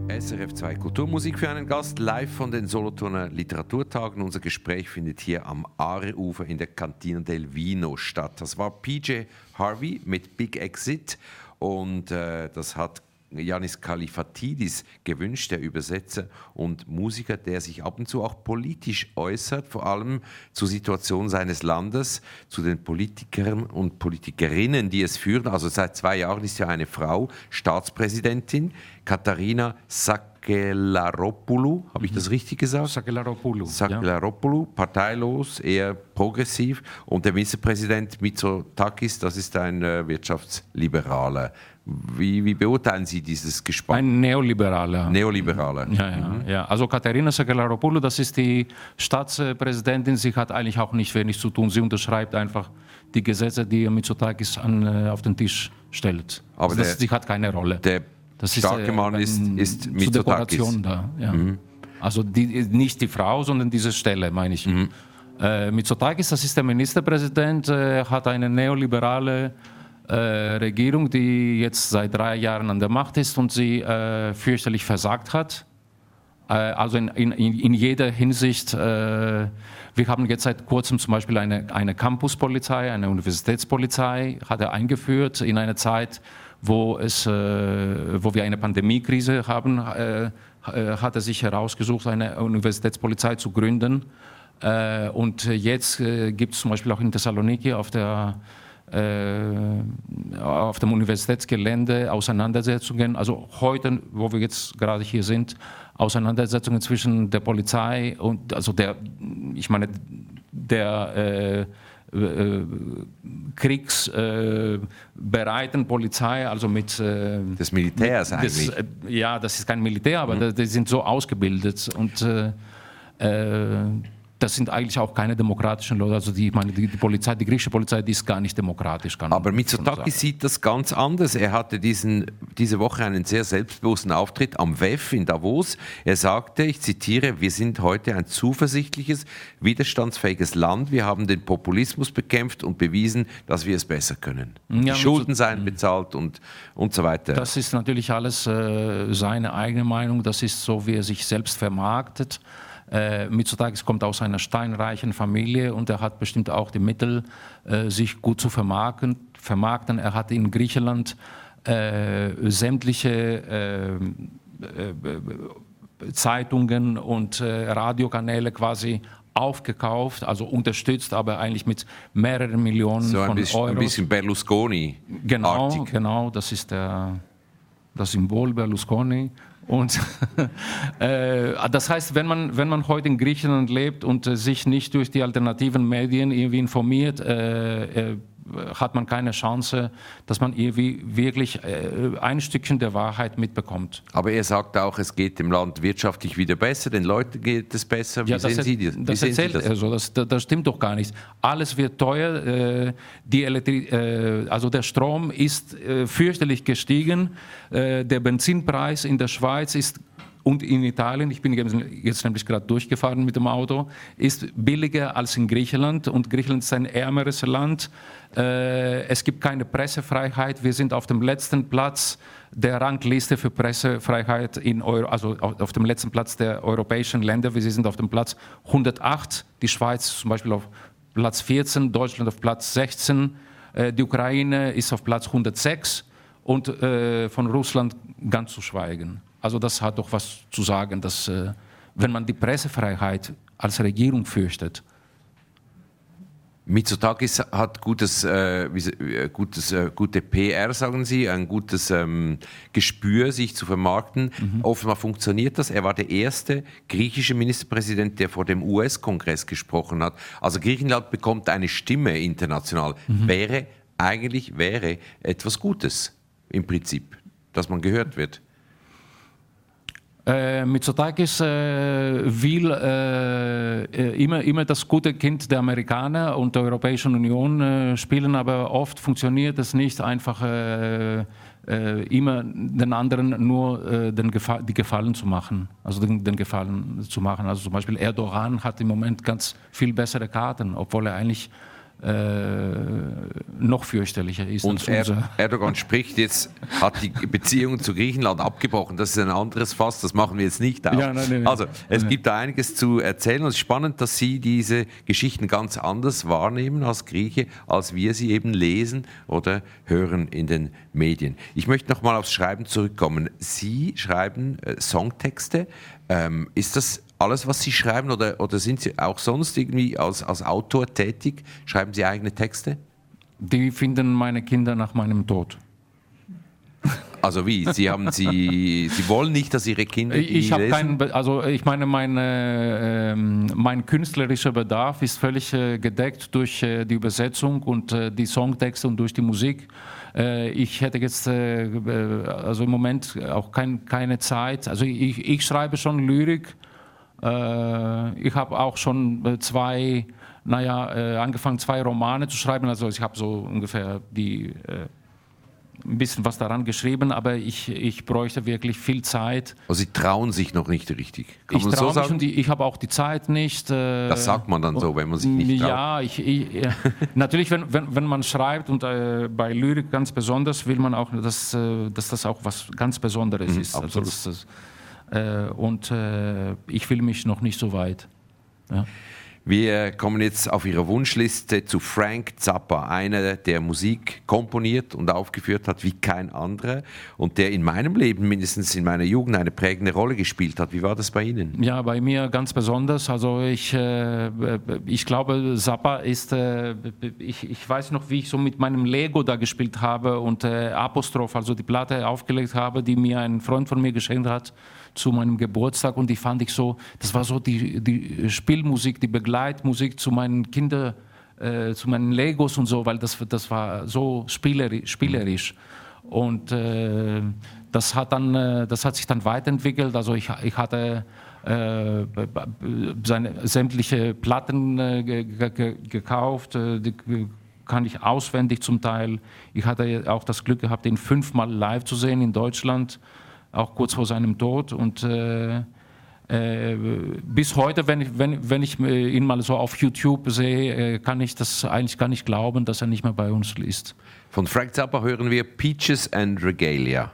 SRF 2 Kulturmusik für einen Gast, live von den Solothurner Literaturtagen. Unser Gespräch findet hier am Aareufer in der Cantina del Vino statt. Das war PJ Harvey mit Big Exit und äh, das hat Yanis Kalifatidis gewünscht, der Übersetzer und Musiker, der sich ab und zu auch politisch äußert, vor allem zur Situation seines Landes, zu den Politikern und Politikerinnen, die es führen. Also seit zwei Jahren ist ja eine Frau Staatspräsidentin, Katharina Sakelaropoulou, habe ich das richtig gesagt? Sakelaropoulou. ja. Sakelaropoulou, parteilos, eher progressiv. Und der Vizepräsident Mitsotakis, das ist ein äh, Wirtschaftsliberaler. Wie, wie beurteilen Sie dieses Gespann? Ein Neoliberaler. Neoliberaler. Ja, ja, ja. Also Katharina Sakelaropoulou, das ist die Staatspräsidentin. Sie hat eigentlich auch nicht wenig zu tun. Sie unterschreibt einfach die Gesetze, die Mitsotakis an, äh, auf den Tisch stellt. Aber also das, der- sie hat keine Rolle. Der Das starke äh, Mann ist, ist Mitsotakis. Dekoration da. Ja. Also die, nicht die Frau, sondern diese Stelle, meine ich. Äh, Mitsotakis, das ist der Ministerpräsident, äh, hat eine neoliberale äh, Regierung, die jetzt seit drei Jahren an der Macht ist und sie äh, fürchterlich versagt hat. Äh, Also in, in, in jeder Hinsicht. Äh, wir haben jetzt seit kurzem zum Beispiel eine, eine Campuspolizei, eine Universitätspolizei, hat er eingeführt in einer Zeit, wo, es, äh, wo wir eine Pandemiekrise haben, äh, äh, hat er sich herausgesucht, eine Universitätspolizei zu gründen. Und jetzt gibt es zum Beispiel auch in Thessaloniki auf der auf dem Universitätsgelände Auseinandersetzungen, also heute, wo wir jetzt gerade hier sind, Auseinandersetzungen zwischen der Polizei und, also der, ich meine, der kriegsbereiten Polizei, also mit äh, Des Militärs das, eigentlich. äh, ja, das ist kein Militär, aber da- die sind so ausgebildet und äh, äh, das sind eigentlich auch keine demokratischen Leute. Also die, ich meine, die, die Polizei, die griechische Polizei, die ist gar nicht demokratisch. Aber Mitsotakis sieht das ganz anders. Er hatte diesen, diese Woche einen sehr selbstbewussten Auftritt am WEF in Davos. Er sagte, ich zitiere, wir sind heute ein zuversichtliches, widerstandsfähiges Land. Wir haben den Populismus bekämpft und bewiesen, dass wir es besser können. Ja, Die Schulden seien bezahlt und, und so weiter. Das ist natürlich alles äh, seine eigene Meinung. Das ist so, wie er sich selbst vermarktet. Äh, Mitsotakis kommt aus einer steinreichen Familie und er hat bestimmt auch die Mittel, äh, sich gut zu vermarkten. vermarkten. Er hat in Griechenland äh, sämtliche äh, äh, Zeitungen und äh, Radiokanäle quasi aufgekauft, also unterstützt, aber eigentlich mit mehreren Millionen so von bisschen, Euro. ein bisschen Berlusconi. Genau, artig. genau, das ist der, das Symbol Berlusconi. Und [LAUGHS] äh, das heißt, wenn man, wenn man heute in Griechenland lebt und äh, sich nicht durch die alternativen Medien irgendwie informiert, äh, äh, hat man keine Chance, dass man irgendwie wirklich äh, ein Stückchen der Wahrheit mitbekommt. Aber er sagt auch, es geht dem Land wirtschaftlich wieder besser, den Leuten geht es besser. Wie Ja, sehen das, Sie das? Wie das sehen Sie erzählt er so. Das, das, das stimmt doch gar nicht. Alles wird teuer. Äh, die Elektri äh, also der Strom ist fürchterlich gestiegen. Der Benzinpreis in der Schweiz ist und in Italien, ich bin jetzt nämlich gerade durchgefahren mit dem Auto, ist billiger als in Griechenland und Griechenland ist ein ärmeres Land. Äh, es gibt keine Pressefreiheit. Wir sind auf dem letzten Platz der Rangliste für Pressefreiheit in Euro, also auf auf dem letzten Platz der europäischen Länder. Wir sind auf dem Platz 108, die Schweiz zum Beispiel auf Platz 14, Deutschland auf Platz 16, äh, die Ukraine ist auf Platz 106 und äh, von Russland ganz zu schweigen. Also das hat doch was zu sagen, dass äh, wenn man die Pressefreiheit als Regierung fürchtet, Mitsotakis hat gutes, äh, äh, gutes, äh, gute PR, sagen Sie, ein gutes ähm, Gespür, sich zu vermarkten. Offenbar funktioniert das. Er war der erste griechische Ministerpräsident, der vor dem US-Kongress gesprochen hat. Also Griechenland bekommt eine Stimme international. Wäre, eigentlich wäre etwas Gutes im Prinzip, dass man gehört wird. Äh, Mitsotakis äh, will äh, äh, immer, immer das gute Kind der Amerikaner und der Europäischen Union äh, spielen, aber oft funktioniert es nicht einfach äh, äh, immer den anderen nur den Gefa die Gefallen zu machen, also den, den Gefallen zu machen. Also zum Beispiel Erdogan hat im Moment ganz viel bessere Karten, obwohl er eigentlich äh, noch fürchterlicher ist Und als er, unser. Erdogan spricht jetzt, hat die Beziehungen zu Griechenland abgebrochen. Das ist ein anderes Fass, das machen wir jetzt nicht auf. Ja, nein, nein. Also, es Nein. gibt da einiges zu erzählen und es ist spannend, dass Sie diese Geschichten ganz anders wahrnehmen als Grieche, als wir sie eben lesen oder hören in den Medien. Ich möchte nochmal aufs Schreiben zurückkommen. Sie schreiben äh, Songtexte. Ähm, ist das alles, was Sie schreiben oder, oder sind Sie auch sonst irgendwie als, als Autor tätig? Schreiben Sie eigene Texte? Die finden meine Kinder nach meinem Tod. Also wie? Sie haben sie, Sie wollen nicht, dass Ihre Kinder die Ich habe lesen? keinen, also ich meine, mein, äh, ähm, mein künstlerischer Bedarf ist völlig äh, gedeckt durch äh, die Übersetzung und äh, die Songtexte und durch die Musik. Ich hätte jetzt also im Moment auch kein, keine Zeit. Also ich, ich schreibe schon Lyrik. Äh, ich habe auch schon äh, zwei, naja, äh, angefangen zwei Romane zu schreiben. Also ich habe so ungefähr die ein bisschen was daran geschrieben, aber ich, ich bräuchte wirklich viel Zeit. Also Sie trauen sich noch nicht richtig. Kann Ich man so sagen? die, ich habe auch die Zeit nicht. Das sagt man dann so, wenn man sich nicht traut. Ja, ich, ich, [LAUGHS] natürlich, wenn, wenn, wenn man schreibt und äh, bei Lyrik ganz besonders, will man auch, dass, dass das auch was ganz Besonderes ist. Also absolut. das, das, und äh, ich will mich noch nicht so weit. Ja. Wir kommen jetzt auf Ihrer Wunschliste zu Frank Zappa, einer, der Musik komponiert und aufgeführt hat wie kein anderer und der in meinem Leben, mindestens in meiner Jugend, eine prägende Rolle gespielt hat. Wie war das bei Ihnen? Ja, bei mir ganz besonders. Also ich, äh, ich glaube, Zappa ist, äh, ich, ich weiß noch, wie ich so mit meinem Lego da gespielt habe und äh, Apostroph, also die Platte aufgelegt habe, die mir ein Freund von mir geschenkt hat zu meinem Geburtstag und die fand ich so, das war so die, die Spielmusik, die Begleitmusik zu meinen Kindern, äh, zu meinen Legos und so, weil das, das war so spielerisch. Und äh, das, hat dann, äh, das hat sich dann weiterentwickelt. Also ich, ich hatte äh, seine sämtliche Platten äh, ge ge gekauft, äh, die kann ich auswendig zum Teil. Ich hatte auch das Glück gehabt, ihn fünfmal live zu sehen in Deutschland, auch kurz vor seinem Tod. Und äh, äh, bis heute, wenn ich, wenn, wenn ich äh, ihn mal so auf YouTube sehe, äh, kann ich das eigentlich gar nicht glauben, dass er nicht mehr bei uns ist. Von Frank Zappa hören wir Peaches and Regalia.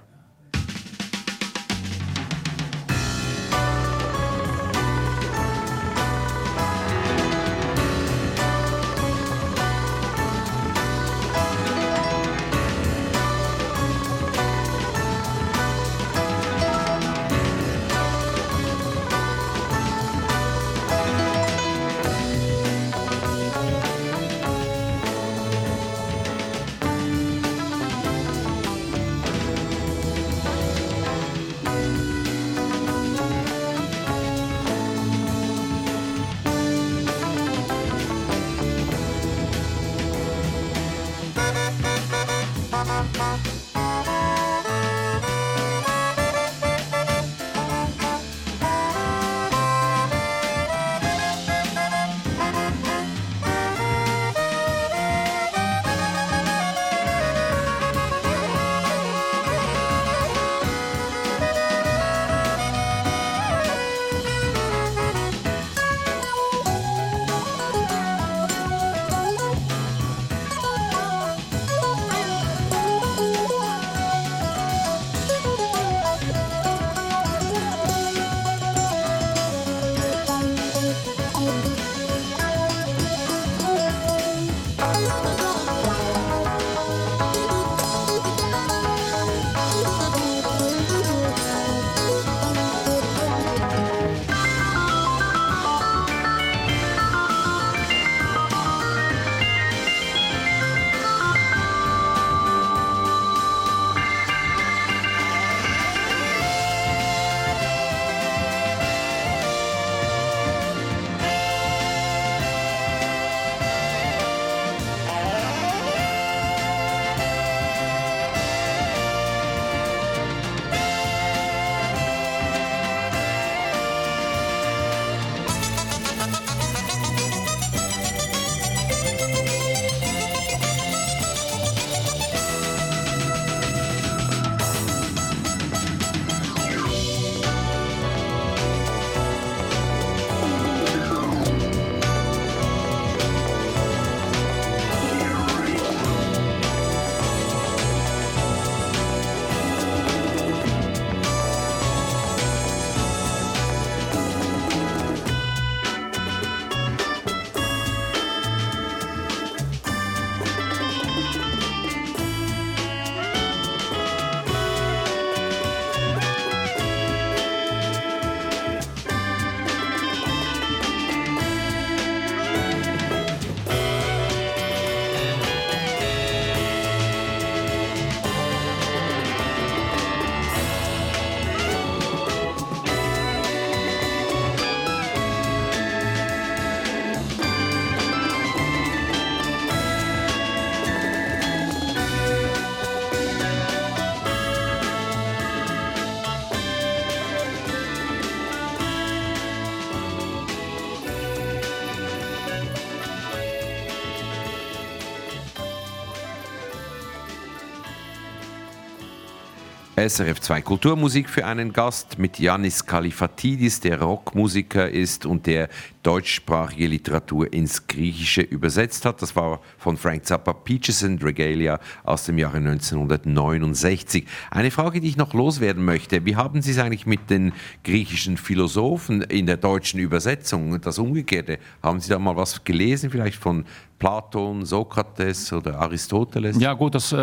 SRF 2 Kulturmusik für einen Gast mit Yannis Kalifatidis, der Rockmusiker ist und der deutschsprachige Literatur ins Griechische übersetzt hat. Das war von Frank Zappa Peaches and Regalia aus dem Jahre 1969. Eine Frage, die ich noch loswerden möchte. Wie haben Sie es eigentlich mit den griechischen Philosophen in der deutschen Übersetzung? Das Umgekehrte. Haben Sie da mal was gelesen, vielleicht von Platon, Sokrates oder Aristoteles? Ja gut, das äh,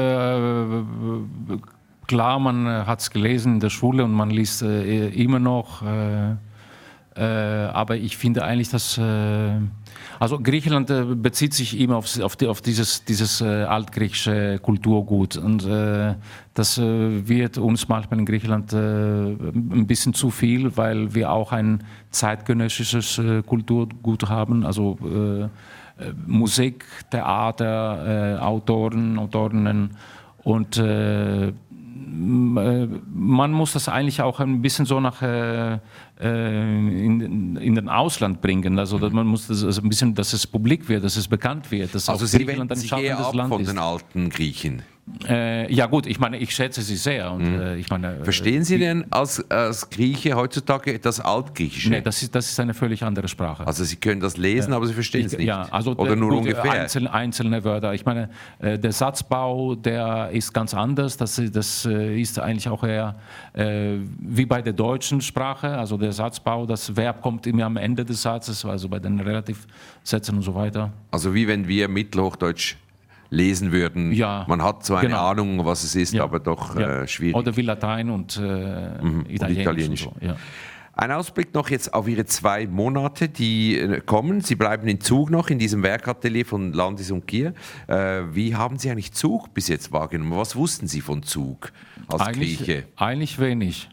klar, man hat es gelesen in der Schule und man liest äh, immer noch. Äh, äh, aber ich finde eigentlich, dass äh, also Griechenland äh, bezieht sich immer auf, auf, die, auf dieses, dieses äh, altgriechische Kulturgut und äh, das äh, wird uns manchmal in Griechenland äh, ein bisschen zu viel, weil wir auch ein zeitgenössisches äh, Kulturgut haben, also äh, äh, Musik, Theater, äh, Autoren, Autorinnen und äh, äh, man muss das eigentlich auch ein bisschen so nach äh, äh, in, in den Ausland bringen. Also dass man muss das also ein bisschen, dass es publik wird, dass es bekannt wird, dass Also auch Sie Griechenland ein schaffendes ab Land von ist. den alten Griechen. Äh, ja gut, ich meine, ich schätze sie sehr und Mhm. äh, ich meine. Verstehen Sie denn als, als Grieche heutzutage das Altgriechische? Nee, das ist, das ist eine völlig andere Sprache. also Sie können das lesen, aber Sie verstehen es Ich- nicht. Ja, also Oder der- nur gut, ungefähr. Einzelne, einzelne Wörter. Ich meine, äh, der Satzbau, der ist ganz anders. Das, das äh, ist eigentlich auch eher äh, wie bei der deutschen Sprache. Also der Satzbau, das Verb kommt immer am Ende des Satzes, also bei den Relativsätzen und so weiter. Also wie wenn wir Mittelhochdeutsch lesen würden. Ja, Man hat eine genau. Ahnung, was es ist, Ja. aber doch Ja. äh, schwierig. Oder wie Latein und, äh, Italienisch. Italienisch. Und so. Ein Ausblick noch jetzt auf Ihre zwei Monate, die äh, kommen. Sie bleiben in Zug noch in diesem Werkatelier von Landis und Kier. Äh, wie haben Sie eigentlich Zug bis jetzt wahrgenommen? Was wussten Sie von Zug als Eigentlich, Grieche? eigentlich wenig.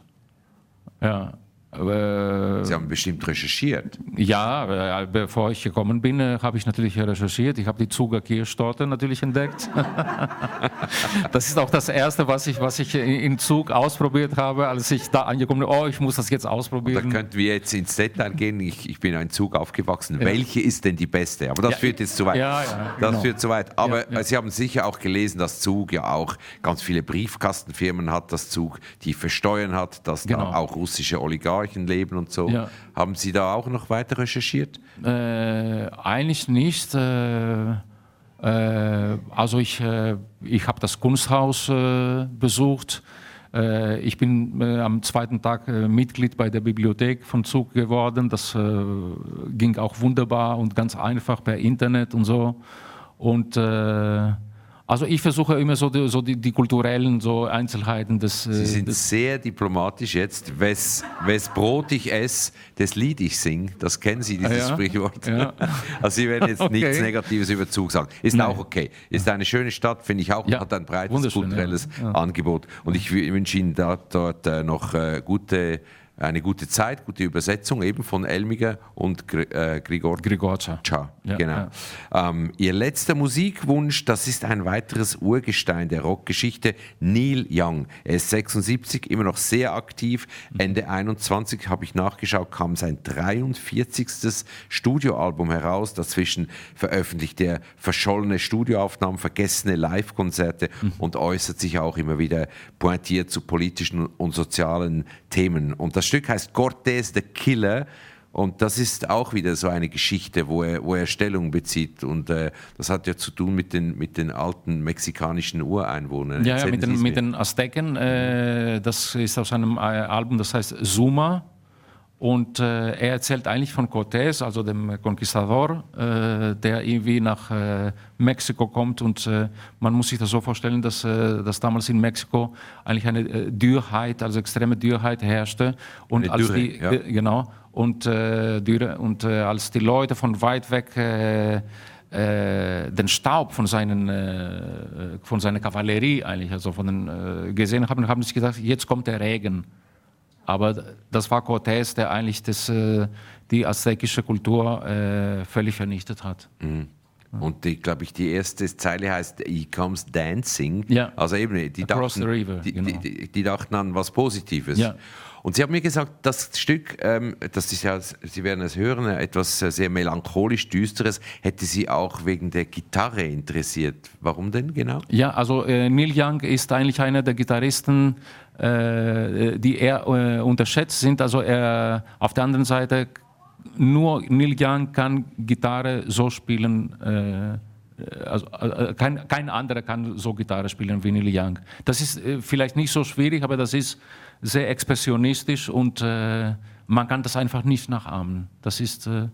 Ja. Sie haben bestimmt recherchiert. Ja, äh, bevor ich gekommen bin, äh, habe ich natürlich recherchiert. Ich habe die Zuger Kirschtorte natürlich entdeckt. [LAUGHS] das ist auch das Erste, was ich, was ich in Zug ausprobiert habe, als ich da angekommen bin. Oh, ich muss das jetzt Da ausprobieren. könnten wir jetzt ins Detail gehen. Ich, ich bin in Zug aufgewachsen. Welche ist denn die beste? Aber das Ja, führt jetzt zu weit. ja, ja, das genau. führt zu weit. Aber Ja, ja. äh, Sie haben sicher auch gelesen, dass Zug ja auch ganz viele Briefkastenfirmen hat, dass Zug tiefe Steuern hat, dass Genau. da auch russische Oligarchen leben und so. Ja. Haben Sie da auch noch weiter recherchiert? Äh, eigentlich nicht. Äh, äh, also ich, äh, ich habe das Kunsthaus äh, besucht. Ich bin am zweiten Tag Mitglied bei der Bibliothek von Zug geworden. Das ging auch wunderbar und ganz einfach per Internet und so. Und also ich versuche immer so die, so die, die kulturellen so Einzelheiten des, äh, Sie sind des sehr diplomatisch jetzt. Wes, wes Brot ich esse, das Lied ich sing. Das kennen Sie, dieses Ja, Sprichwort. ja. [LAUGHS] Also Sie werden jetzt Okay. nichts Negatives über Zug sagen. Ist Nein. auch okay. Ist eine schöne Stadt, finde ich auch. Ja, Hat ein breites kulturelles. Angebot. Und ich wü- wünsche Ihnen da, dort äh, noch äh, gute, eine gute Zeit, gute Übersetzung eben von Elmiger und Gr äh, Grigor Grigorza. Tja, Ja, genau. Ähm, ihr letzter Musikwunsch, das ist ein weiteres Urgestein der Rockgeschichte, Neil Young. Er ist 76, immer noch sehr aktiv. Ende 21 habe ich nachgeschaut, kam sein 43. Studioalbum heraus. Dazwischen veröffentlicht er verschollene Studioaufnahmen, vergessene Live-Konzerte und äußert sich auch immer wieder pointiert zu politischen und sozialen Themen. Und das Stück heißt Cortés the Killer. Und das ist auch wieder so eine Geschichte, wo er, wo er Stellung bezieht. Und äh, das hat ja zu tun mit den, mit den alten mexikanischen Ureinwohnern. Ja, ja mit, den, mit den Azteken. Äh, das ist aus einem äh, Album, das heißt Zuma. Und äh, er erzählt eigentlich von Cortés, also dem Conquistador, äh, der irgendwie nach äh, Mexiko kommt. Und äh, man muss sich das so vorstellen, dass, äh, dass damals in Mexiko eigentlich eine äh, Dürrheit, also extreme Dürrheit herrschte. Und Eine als Dürre, die, ja. genau. Und, Dürre, und als die Leute von weit weg den Staub von, seinen, von seiner Kavallerie eigentlich, also von den, gesehen haben, haben sie gedacht, jetzt kommt der Regen. Aber das war Cortés, der eigentlich das, äh, die aztekische Kultur äh, völlig vernichtet hat. Und die, glaube ich, die erste Zeile heißt He Comes Dancing. Ja. Also eben, die Across dachten, the river, die, genau. die, die, die dachten an was Positives. Ja. Und Sie haben mir gesagt, das Stück, ähm, das ist ja, Sie werden es hören, etwas äh, sehr melancholisch Düsteres, hätte Sie auch wegen der Gitarre interessiert. Warum denn genau? Ja, also äh, Neil Young ist eigentlich einer der Gitarristen, äh, die eher äh, unterschätzt sind. Also er, auf der anderen Seite, nur Neil Young kann Gitarre so spielen. Äh, also, äh, kein, kein anderer kann so Gitarre spielen wie Neil Young. Das ist vielleicht nicht so schwierig, aber das ist sehr expressionistisch und äh, man kann das einfach nicht nachahmen. Das ist äh,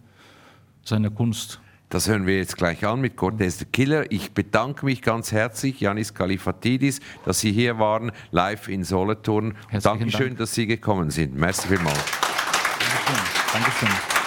seine Kunst. Das hören wir jetzt gleich an mit Cortez the Killer. Ich bedanke mich ganz herzlich, Janis Kalifatidis, dass Sie hier waren, live in Solothurn. Herzlichen Dankeschön, Dank. dass Sie gekommen sind. Merci vielmals. Dankeschön. Dankeschön.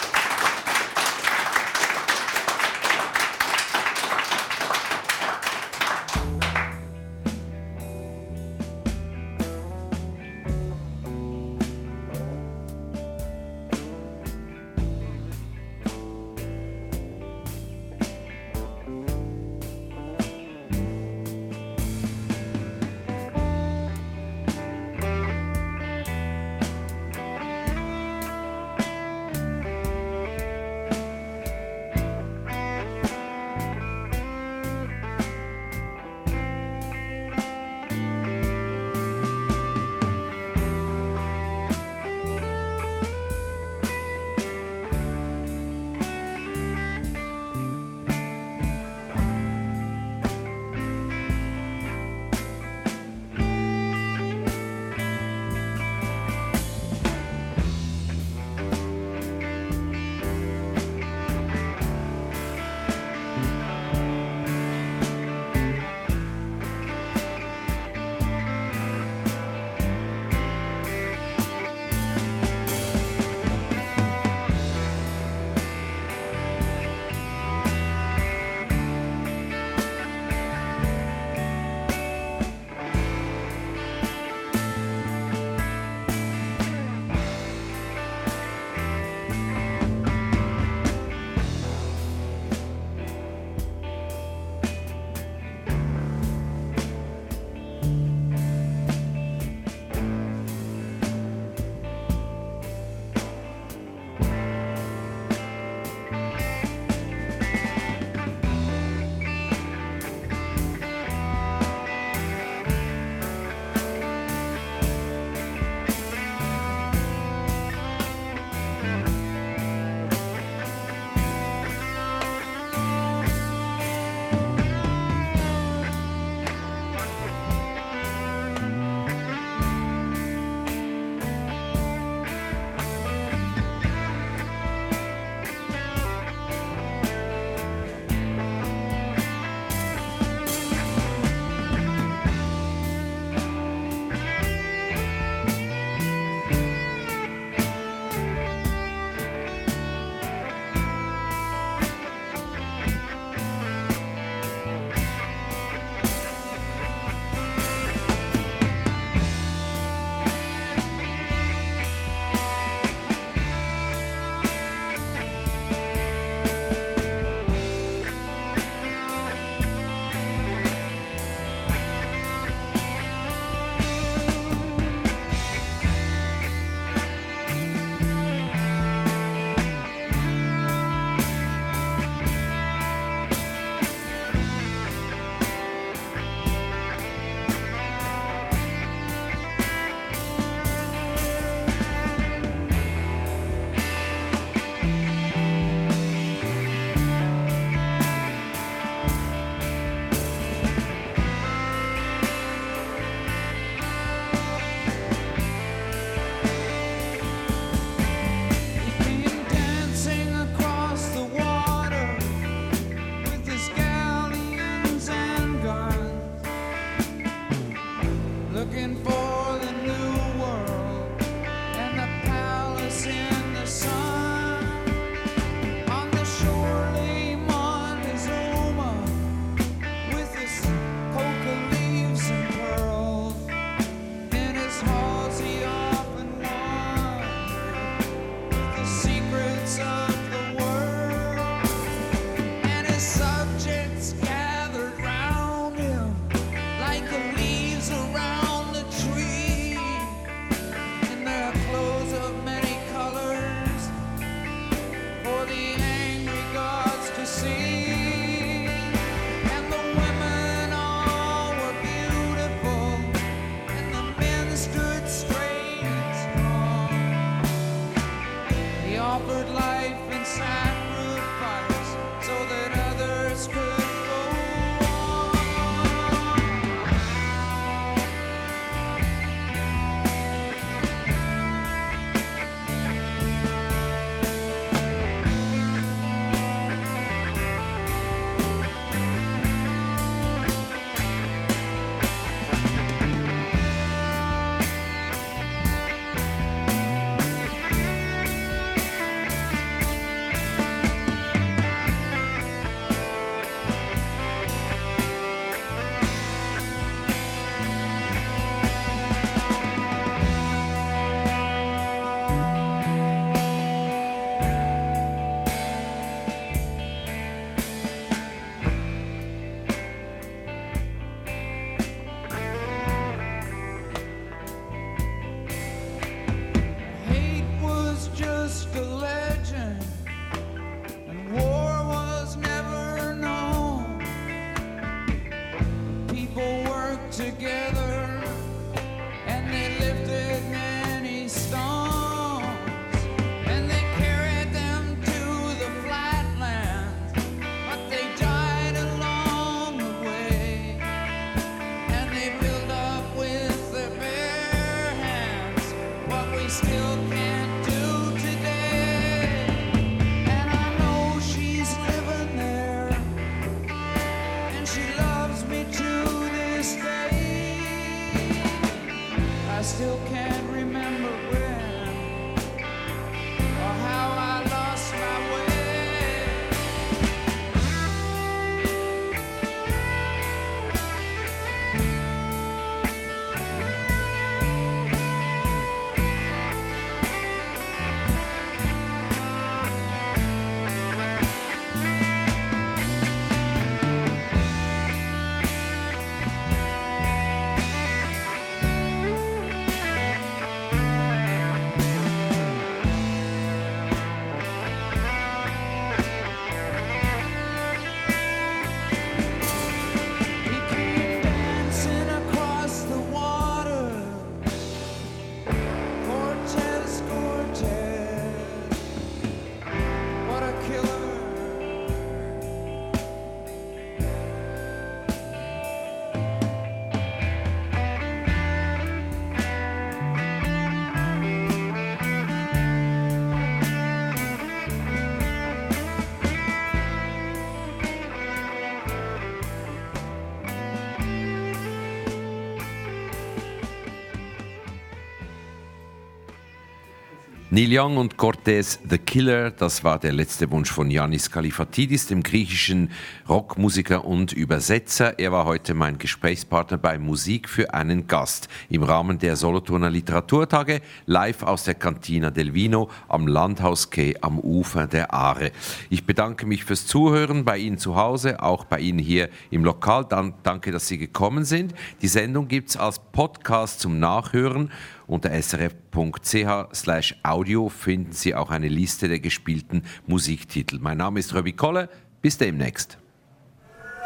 Neil Young und Cortez The Killer, das war der letzte Wunsch von Yannis Kalifatidis, dem griechischen Rockmusiker und Übersetzer. Er war heute mein Gesprächspartner bei Musik für einen Gast im Rahmen der Solothurner Literaturtage, live aus der Cantina del Vino am Landhaus-Quai am Ufer der Aare. Ich bedanke mich fürs Zuhören bei Ihnen zu Hause, auch bei Ihnen hier im Lokal. Dann, danke, dass Sie gekommen sind. Die Sendung gibt's als Podcast zum Nachhören. Unter srf.ch audio finden Sie auch eine Liste der gespielten Musiktitel. Mein Name ist Röbi Kolle. Bis demnächst.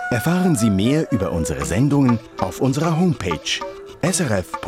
Erfahren Sie mehr über unsere Sendungen auf unserer Homepage srf.ch-kultur.